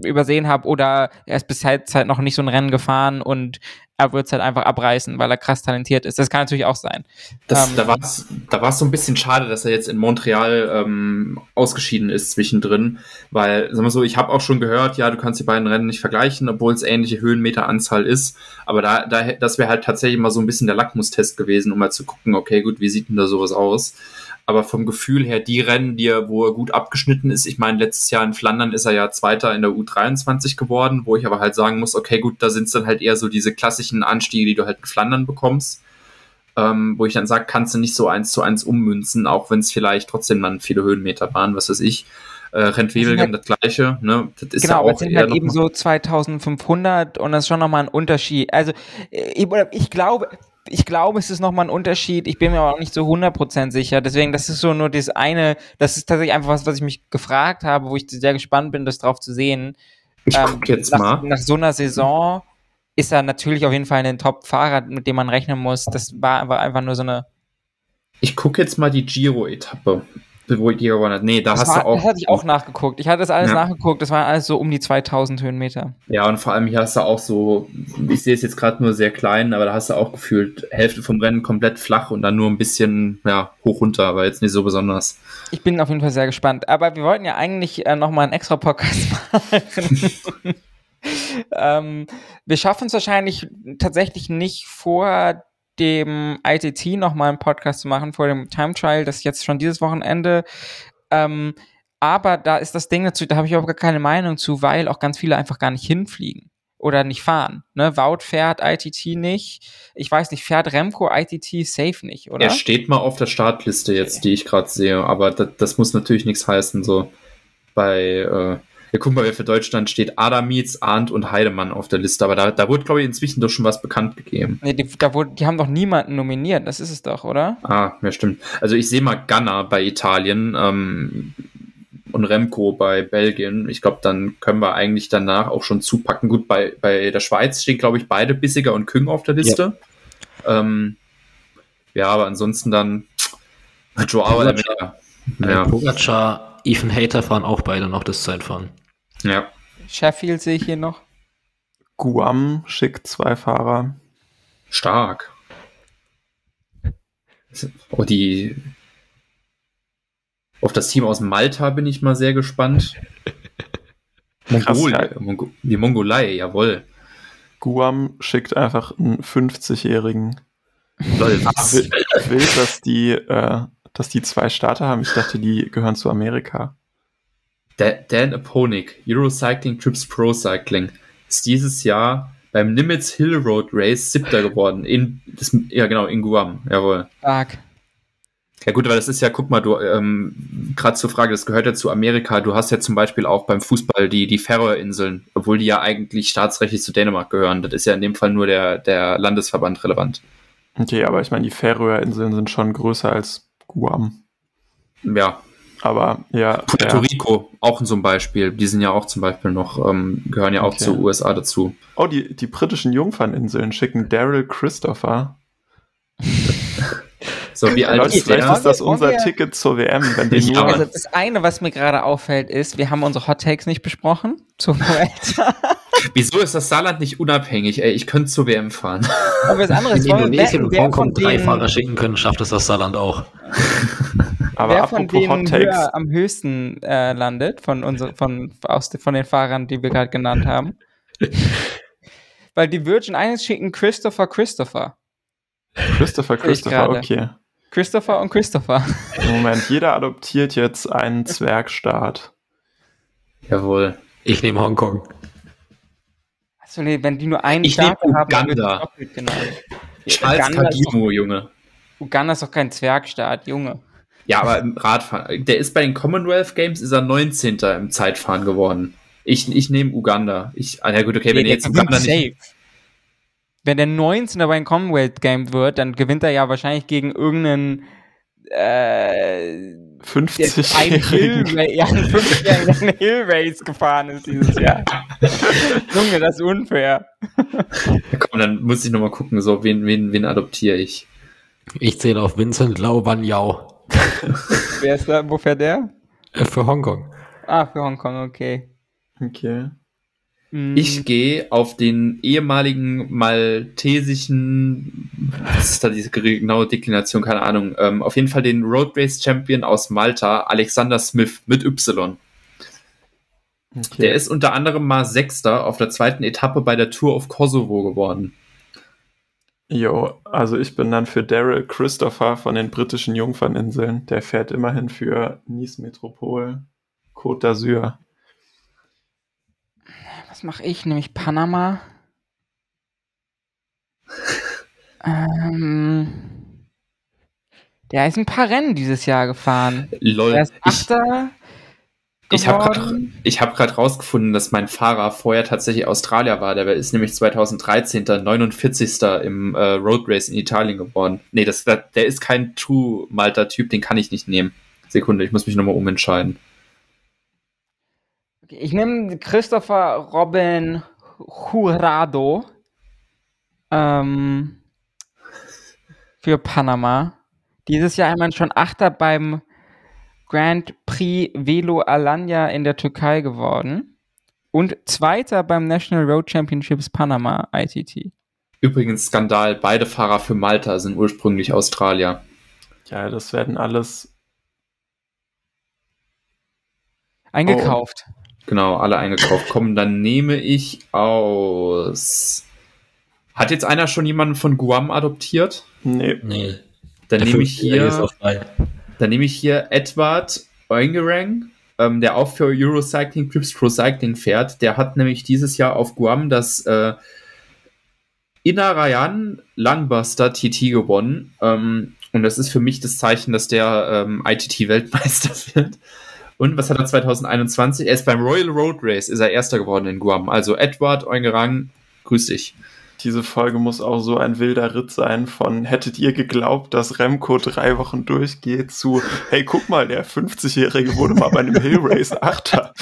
übersehen habe oder er ist bis jetzt halt noch nicht so ein Rennen gefahren und er wird es halt einfach abreißen, weil er krass talentiert ist. Das kann natürlich auch sein. Das, Ähm, da war es da war's so ein bisschen schade, dass er jetzt in Montreal ähm, ausgeschieden ist zwischendrin, weil, sagen wir so, ich habe auch schon gehört, ja, du kannst die beiden Rennen nicht vergleichen, obwohl es ähnliche Höhenmeteranzahl ist, aber da, da das wäre halt tatsächlich mal so ein bisschen der Lackmustest gewesen, um mal zu gucken, okay, gut, wie sieht denn da sowas aus? Aber vom Gefühl her, die Rennen, die er, wo er gut abgeschnitten ist, ich meine, letztes Jahr in Flandern ist er ja Zweiter in der U23 geworden, wo ich aber halt sagen muss, okay, gut, da sind es dann halt eher so diese klassischen Anstiege, die du halt in Flandern bekommst ähm, wo ich dann sage, kannst du nicht so eins zu eins ummünzen, auch wenn es vielleicht trotzdem dann viele Höhenmeter waren, was weiß ich. Äh, Rentwebelgem das gleiche, ne? Das ist genau, ja aber auch es sind halt eben so 2500 und das ist schon nochmal ein Unterschied. Also, äh, oder ich glaube, ich glaube, es ist nochmal ein Unterschied. Ich bin mir aber auch nicht so 100% sicher. Deswegen, das ist so nur das eine, das ist tatsächlich einfach was, was ich mich gefragt habe, wo ich sehr gespannt bin, das drauf zu sehen. Ich Ähm, guck jetzt nach, mal. nach so einer Saison ist er natürlich auf jeden Fall ein Top-Fahrer, mit dem man rechnen muss. Das war aber einfach nur so eine. Ich gucke jetzt mal die Giro-Etappe, wo die gewonnen. Nee, da Das, hast war, du auch. das hatte ich auch nachgeguckt. Ich hatte das alles Ja. nachgeguckt. Das war alles so um die 2000 Höhenmeter. Ja, und vor allem hier hast du auch so, ich sehe es jetzt gerade nur sehr klein, aber da hast du auch gefühlt Hälfte vom Rennen komplett flach und dann nur ein bisschen, ja, hoch runter, aber jetzt nicht so besonders. Ich bin auf jeden Fall sehr gespannt. Aber wir wollten ja eigentlich äh, nochmal einen extra Podcast *laughs* machen. *laughs* ähm, wir schaffen es wahrscheinlich tatsächlich nicht vor dem ITT nochmal einen Podcast zu machen, vor dem Time Trial, das ist jetzt schon dieses Wochenende. Ähm, aber da ist das Ding dazu, da habe ich auch gar keine Meinung zu, weil auch ganz viele einfach gar nicht hinfliegen oder nicht fahren. Ne? Wout fährt ITT nicht. Ich weiß nicht, fährt Remco ITT safe nicht, oder? Er steht mal auf der Startliste jetzt, die ich gerade sehe, aber das, das muss natürlich nichts heißen. So bei, äh, ja, guck mal, wer für Deutschland steht. Adamitz, Arndt und Heidemann auf der Liste, aber da, da wurde, glaube ich, inzwischen doch schon was bekannt gegeben. Nee, die, da wurde, die haben doch niemanden nominiert, das ist es doch, oder? Ah, ja, stimmt. Also ich sehe mal Gunner bei Italien. Ähm, und Remco bei Belgien. Ich glaube, dann können wir eigentlich danach auch schon zupacken. Gut, bei, bei der Schweiz stehen, glaube ich, beide Bissiger und Küng auf der Liste. Ja, ähm, ja aber ansonsten dann Joao Almeida. Ja. Pogacar, Ethan Hater fahren auch beide noch das Zeitfahren. Ja. Sheffield sehe ich hier noch. Guam schickt zwei Fahrer. Stark. Oh, die. Auf das Team aus Malta bin ich mal sehr gespannt. *laughs* Mongol, Mongo, die Mongolei, jawohl. Guam schickt einfach einen 50-Jährigen. will, will, dass die, äh, dass die zwei Starter haben. Ich dachte, die gehören zu Amerika. Dan Aponik, Eurocycling Trips Pro Cycling, ist dieses Jahr beim Nimitz Hill Road Race siebter geworden. In, das, ja, genau, in Guam. Jawohl. Stark. Ja gut, weil das ist ja, guck mal, du, ähm, gerade zur Frage, das gehört ja zu Amerika. Du hast ja zum Beispiel auch beim Fußball die, die Färöerinseln, obwohl die ja eigentlich staatsrechtlich zu Dänemark gehören. Das ist ja in dem Fall nur der, der Landesverband relevant. Okay, aber ich meine, die Färöerinseln sind schon größer als Guam. Ja, aber ja. Puerto ja. Rico, auch so ein Beispiel. Die sind ja auch zum Beispiel noch, ähm, gehören ja auch okay. zur USA dazu. Oh, die, die britischen Jungferninseln schicken Daryl Christopher. *laughs* so wie alt Leute, ist vielleicht der? ist das unser Ticket zur WM, wenn die nur Also das eine, was mir gerade auffällt, ist, wir haben unsere Hot Takes nicht besprochen zur. *laughs* Wieso ist das Saarland nicht unabhängig? Ey, ich könnte zur WM fahren. Aber das andere ist, in Indonesien und Hongkong drei Fahrer schicken können, schafft es das Saarland auch. *laughs* Aber Wer von denen höher, am höchsten äh, landet, von, unser, von, aus, von den Fahrern, die wir gerade genannt haben. *laughs* Weil die Virgin Islands schicken Christopher Christopher. Christopher Christopher, okay. Christopher und Christopher. Moment, jeder adoptiert jetzt einen *laughs* Zwergstaat. Jawohl. Ich nehme Hongkong. Achso, nee, wenn die nur einen ich Staat haben, Uganda. Genau. Charles Kagimo, Junge. Uganda ist doch kein Zwergstaat, Junge. Ja, aber im Radfahren, der ist bei den Commonwealth Games, ist er 19. im Zeitfahren geworden. Ich, ich nehme Uganda. Ich, ah, ja gut, okay, wenn nee, jetzt Uganda nicht... Wenn der 19. bei den Commonwealth Games wird, dann gewinnt er ja wahrscheinlich gegen irgendeinen äh, 50 ein Hill, ja, ein 50 Hill Race gefahren ist dieses Jahr. *laughs* Junge, das ist unfair. Komm, dann muss ich nochmal gucken, so, wen, wen, wen adoptiere ich? Ich zähle auf Vincent Lau. Wer ist da? Wo fährt der? Äh, für Hongkong. Ah, für Hongkong, okay. Okay. Mhm. Ich gehe auf den ehemaligen maltesischen, was ist da diese genaue Deklination, keine Ahnung, ähm, auf jeden Fall den Road Race Champion aus Malta, Alexander Smith mit Y. Okay. Der ist unter anderem mal Sechster auf der zweiten Etappe bei der Tour of Kosovo geworden. Jo, also ich bin dann für Daryl Christopher von den britischen Jungferninseln. Der fährt immerhin für Nice Metropol, Côte d'Azur. Was mache ich? Nämlich Panama. *laughs* ähm, der ist ein paar Rennen dieses Jahr gefahren. Lol. Er ist Achter. Ich ich habe gerade rausgefunden, dass mein Fahrer vorher tatsächlich Australier war. Der ist nämlich 2013. 49. im äh, Road Race in Italien geworden. Nee, das, der ist kein True Malta-Typ, den kann ich nicht nehmen. Sekunde, ich muss mich nochmal umentscheiden. Okay, ich nehme Christopher Robin Jurado ähm, für Panama. Dieses Jahr einmal schon Achter beim Grand Prix Velo Alanya in der Türkei geworden und Zweiter beim National Road Championships Panama ITT. Übrigens Skandal, beide Fahrer für Malta sind ursprünglich Australier. Ja, das werden alles eingekauft. Oh. Genau, alle eingekauft. Komm, dann nehme ich aus. Hat jetzt einer schon jemanden von Guam adoptiert? Nee. Nee. Dann nehme ich hier. Dann nehme ich hier Edward Oengerang, ähm, der auch für Eurocycling Trips Pro Cycling fährt. Der hat nämlich dieses Jahr auf Guam das äh, Inarayan Langbuster TT gewonnen. Ähm, und das ist für mich das Zeichen, dass der ähm, ITT-Weltmeister *laughs* wird. Und was hat er 2021? Er ist beim Royal Road Race, ist er Erster geworden in Guam. Also Edward Oengerang, grüß dich. Diese Folge muss auch so ein wilder Ritt sein von hättet ihr geglaubt, dass Remco drei Wochen durchgeht zu hey, guck mal, der 50-Jährige wurde mal bei einem *laughs* Hill Race Achter.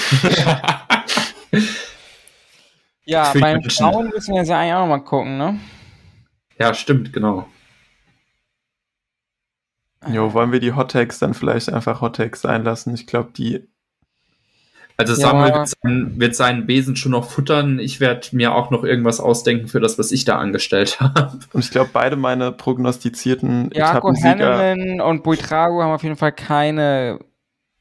Ja, Für beim Menschen. Frauen müssen wir jetzt ja eigentlich auch noch mal gucken, ne? Ja, stimmt, genau. Jo, wollen wir die Hot dann vielleicht einfach Hot Takes sein lassen? Ich glaube, die Also Ja. Samuel wird seinen, wird seinen Besen schon noch futtern. Ich werde mir auch noch irgendwas ausdenken für das, was ich da angestellt *laughs* habe. und ich glaube, beide meine prognostizierten Jakob Etappensieger Hanneman und Buitrago haben auf jeden Fall keine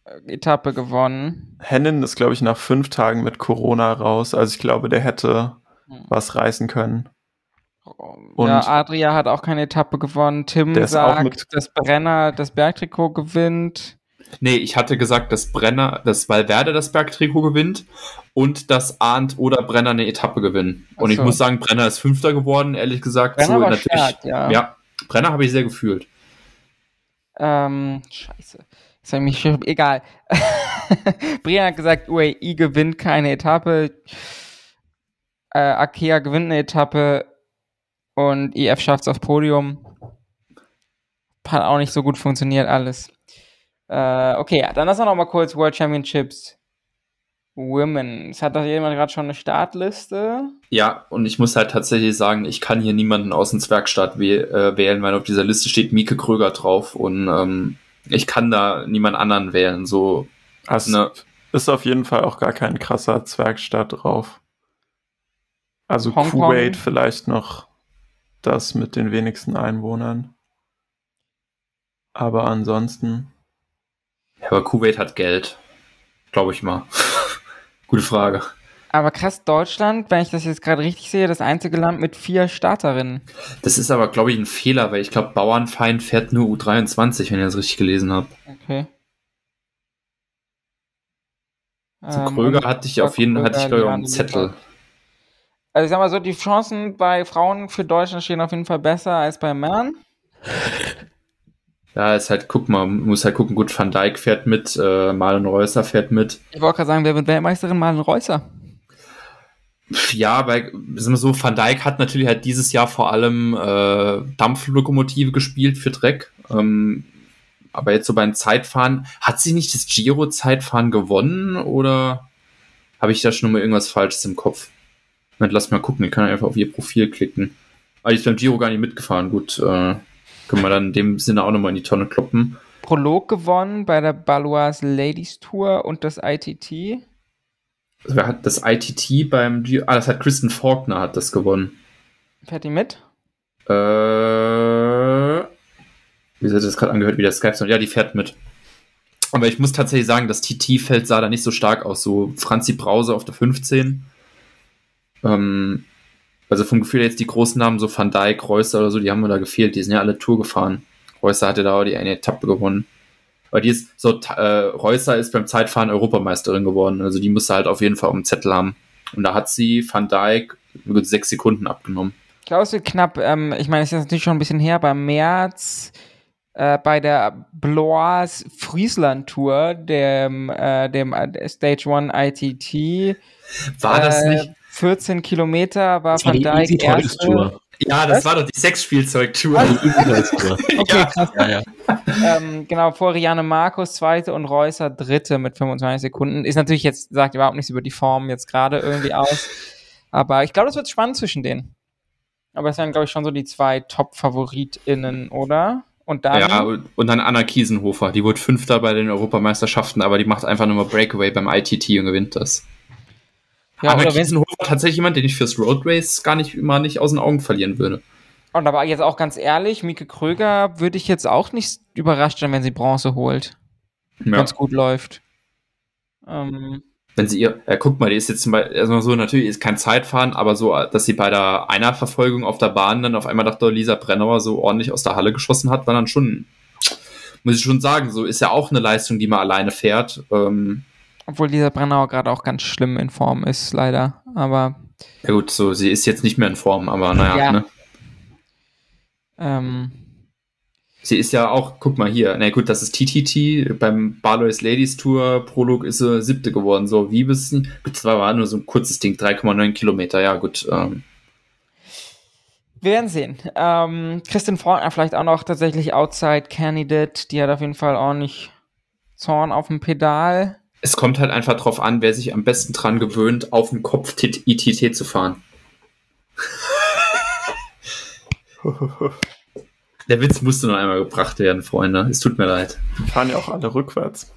äh, Etappe gewonnen. Hennen ist, glaube ich, nach fünf Tagen mit Corona raus. Also ich glaube, der hätte Hm. was reißen können. Und- ja, Adria hat auch keine Etappe gewonnen. Tim Der ist auch sagt, mit- dass Brenner das Bergtrikot gewinnt. Nee, ich hatte gesagt, dass Brenner, dass Valverde das Bergtrikot gewinnt und dass Arndt oder Brenner eine Etappe gewinnen. Ach Und ich so. muss sagen, Brenner ist Fünfter geworden, ehrlich gesagt. Brenner so war natürlich. stark, ja. ja, Brenner habe ich sehr gefühlt. Ähm, scheiße. Ich mich egal. *laughs* Brian hat gesagt, UAE gewinnt keine Etappe. Äh, Akea gewinnt eine Etappe und EF schafft es aufs Podium. Hat auch nicht so gut funktioniert alles. Äh, okay, dann lass uns noch mal kurz World Championships Women. Es hat doch jemand gerade schon eine Startliste. Ja, und ich muss halt tatsächlich sagen, ich kann hier niemanden aus dem Zwergstaat äh, wählen, weil auf dieser Liste steht Mieke Kröger drauf und ähm, ich kann da niemand anderen wählen. So, Also ne, ist auf jeden Fall auch gar kein krasser Zwergstaat drauf. Also Hongkong. Kuwait vielleicht noch das mit den wenigsten Einwohnern. Aber ansonsten, ja, aber Kuwait hat Geld. Glaube ich mal. *laughs* Gute Frage. Aber krass, Deutschland, wenn ich das jetzt gerade richtig sehe, das einzige Land mit vier Starterinnen. Das ist aber, glaube ich, ein Fehler, weil ich glaube, Bauernfeind fährt nur U23, wenn ihr das richtig gelesen habt. Okay. Zu Ähm, Kröger hatte ich auf jeden Fall hatte ich, glaube ich, Zettel. Also ich sag mal so, die Chancen bei Frauen für Deutschland stehen auf jeden Fall besser als bei Männern. Ja, ist halt, guck mal, man muss halt gucken, gut, Van Dijk fährt mit, äh, Marlon Reusser fährt mit. Ich wollte gerade sagen, wer wird Weltmeisterin? Malen Reusser. Ja, bei, sagen wir so, Van Dijk hat natürlich halt dieses Jahr vor allem äh, Dampflokomotive gespielt für Dreck. Ähm, aber jetzt so beim Zeitfahren, hat sie nicht das Giro-Zeitfahren gewonnen oder habe ich da schon mal irgendwas Falsches im Kopf? Moment, lass mal gucken, ich kann einfach auf ihr Profil klicken. Aber die ist beim Giro gar nicht mitgefahren, gut, äh, können wir dann in dem Sinne auch nochmal in die Tonne kloppen. Prolog gewonnen bei der Baloise Ladies Tour und das ITT. Wer hat das ITT beim? Ah, das hat Kristen Faulkner hat das gewonnen. Fährt die mit? Äh, wie hat das gerade angehört, wie der Skype Sound? Ja, die fährt mit. Aber ich muss tatsächlich sagen, das TT-Feld sah da nicht so stark aus. So Franzi Brause auf der 15. Ähm, also vom Gefühl jetzt die großen Namen, so Van Dijk, Reusser oder so, die haben mir da gefehlt. Die sind ja alle Tour gefahren. Reusser hatte da auch die eine Etappe gewonnen. Aber die ist so, äh, Reusser ist beim Zeitfahren Europameisterin geworden. Also die musste halt auf jeden Fall auf dem Zettel haben. Und da hat sie Van Dijk gut sechs Sekunden abgenommen. Ich glaube, es wird knapp. Ähm, ich meine, es ist natürlich schon ein bisschen her, aber im März äh, bei der Blois Friesland Tour, dem, äh, dem äh, Stage 1 ITT. War das äh, nicht? 14 Kilometer war Das war Van die Easy Dijk erste. Tour. Ja, das war doch die Sexspielzeugtour. *laughs* Okay, krass. Ja, ja. ähm, genau, vor Rianne Markus zweite und Reusser dritte mit 25 Sekunden. Ist natürlich jetzt, sagt überhaupt nichts über die Form jetzt gerade irgendwie aus. Aber ich glaube, das wird spannend zwischen denen. Aber es wären, glaube ich, schon so die zwei Top-FavoritInnen, oder? Und dann. Ja, und und dann Anna Kiesenhofer. Die wurde Fünfter bei den Europameisterschaften, aber die macht einfach nur mal Breakaway beim ITT und gewinnt das. Ja, wenn- Kiesenhofer tatsächlich jemand, den ich fürs Road Race gar nicht immer nicht aus den Augen verlieren würde. Und aber jetzt auch ganz ehrlich, Mieke Kröger würde ich jetzt auch nicht überrascht sein, wenn sie Bronze holt. Ja. Wenn es gut läuft. Ähm, Wenn sie ihr, ja, guck mal, die ist jetzt zum Beispiel, also so, natürlich ist kein Zeitfahren, aber so, dass sie bei der Einerverfolgung auf der Bahn dann auf einmal Dr. Lisa Brennauer so ordentlich aus der Halle geschossen hat, war dann schon, muss ich schon sagen, so ist ja auch eine Leistung, die man alleine fährt. Ähm, obwohl dieser Brennauer gerade auch ganz schlimm in Form ist, leider. Aber ja gut, so, sie ist jetzt nicht mehr in Form, aber naja, Ja. ne? ähm, Sie ist ja auch, guck mal hier, na gut, das ist TTT, beim Barlois Ladies Tour Prolog ist sie siebte geworden, so wie bis, gut, das war nur so ein kurzes Ding, 3,9 Kilometer, ja gut, ähm, Wir werden sehen. Ähm, Christian Faulkner vielleicht auch noch tatsächlich Outside Candidate. Die hat auf jeden Fall ordentlich Zorn auf dem Pedal. Es kommt halt einfach drauf an, wer sich am besten dran gewöhnt, auf dem Kopf ITT zu fahren. *laughs* Der Witz musste noch einmal gebracht werden, Freunde. Es tut mir leid. Die fahren ja auch alle rückwärts.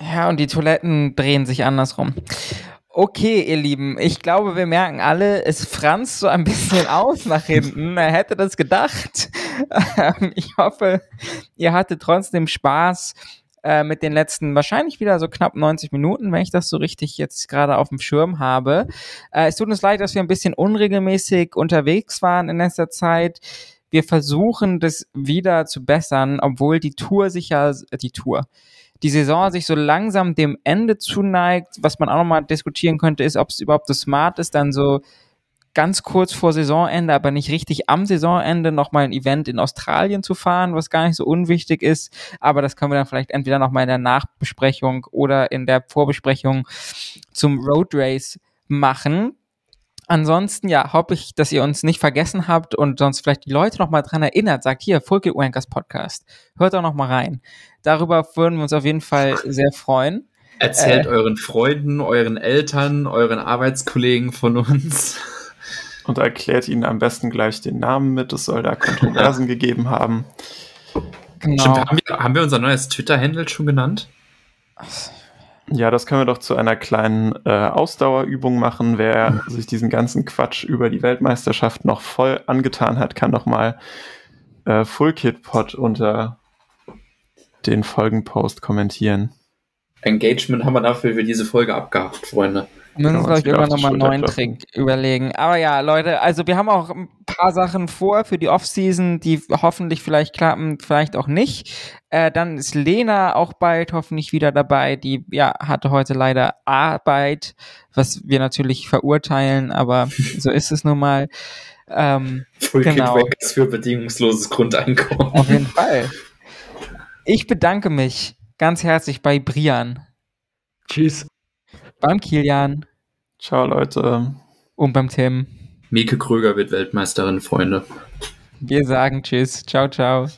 Ja, und die Toiletten drehen sich andersrum. Okay, ihr Lieben, ich glaube, wir merken alle, es franzt so ein bisschen aus nach hinten. *laughs* Er hätte das gedacht. *laughs* Ähm, ich hoffe, ihr hattet trotzdem Spaß äh, mit den letzten wahrscheinlich wieder so knapp 90 Minuten, wenn ich das so richtig jetzt gerade auf dem Schirm habe. Äh, es tut uns leid, dass wir ein bisschen unregelmäßig unterwegs waren in letzter Zeit. Wir versuchen das wieder zu bessern, obwohl die Tour sich ja, die Tour, die Saison sich so langsam dem Ende zuneigt. Was man auch nochmal diskutieren könnte, ist, ob es überhaupt so smart ist, dann so ganz kurz vor Saisonende, aber nicht richtig am Saisonende nochmal ein Event in Australien zu fahren, was gar nicht so unwichtig ist. Aber das können wir dann vielleicht entweder nochmal in der Nachbesprechung oder in der Vorbesprechung zum Road Race machen. Ansonsten, ja, hoffe ich, dass ihr uns nicht vergessen habt und sonst vielleicht die Leute noch mal dran erinnert. Sagt hier, Fulke Wankers Podcast. Hört doch noch mal rein. Darüber würden wir uns auf jeden Fall sehr freuen. Erzählt äh, euren Freunden, euren Eltern, euren Arbeitskollegen von uns. Und erklärt ihnen am besten gleich den Namen mit. Es soll da Kontroversen *laughs* gegeben haben. Genau. Stimmt, haben, wir, haben wir unser neues Twitter-Handle schon genannt? Ja, das können wir doch zu einer kleinen äh, Ausdauerübung machen. Wer *laughs* sich diesen ganzen Quatsch über die Weltmeisterschaft noch voll angetan hat, kann doch mal äh, Full Kit Pod unter den Folgenpost kommentieren. Engagement haben wir dafür für diese Folge abgehakt, Freunde. Wir müssen uns irgendwann nochmal einen neuen Trick überlegen. Aber ja, Leute, also wir haben auch ein paar Sachen vor für die Offseason, die hoffentlich vielleicht klappen, vielleicht auch nicht. Äh, dann ist Lena auch bald hoffentlich wieder dabei. Die ja hatte heute leider Arbeit, was wir natürlich verurteilen, aber *laughs* so ist es nun mal. Ähm, Full genau. für bedingungsloses Grundeinkommen. Auf jeden Fall. Ich bedanke mich ganz herzlich bei Brian. Tschüss. Beim Kilian. Ciao, Leute. Und beim Tim. Mieke Kröger wird Weltmeisterin, Freunde. Wir sagen Tschüss. Ciao, ciao.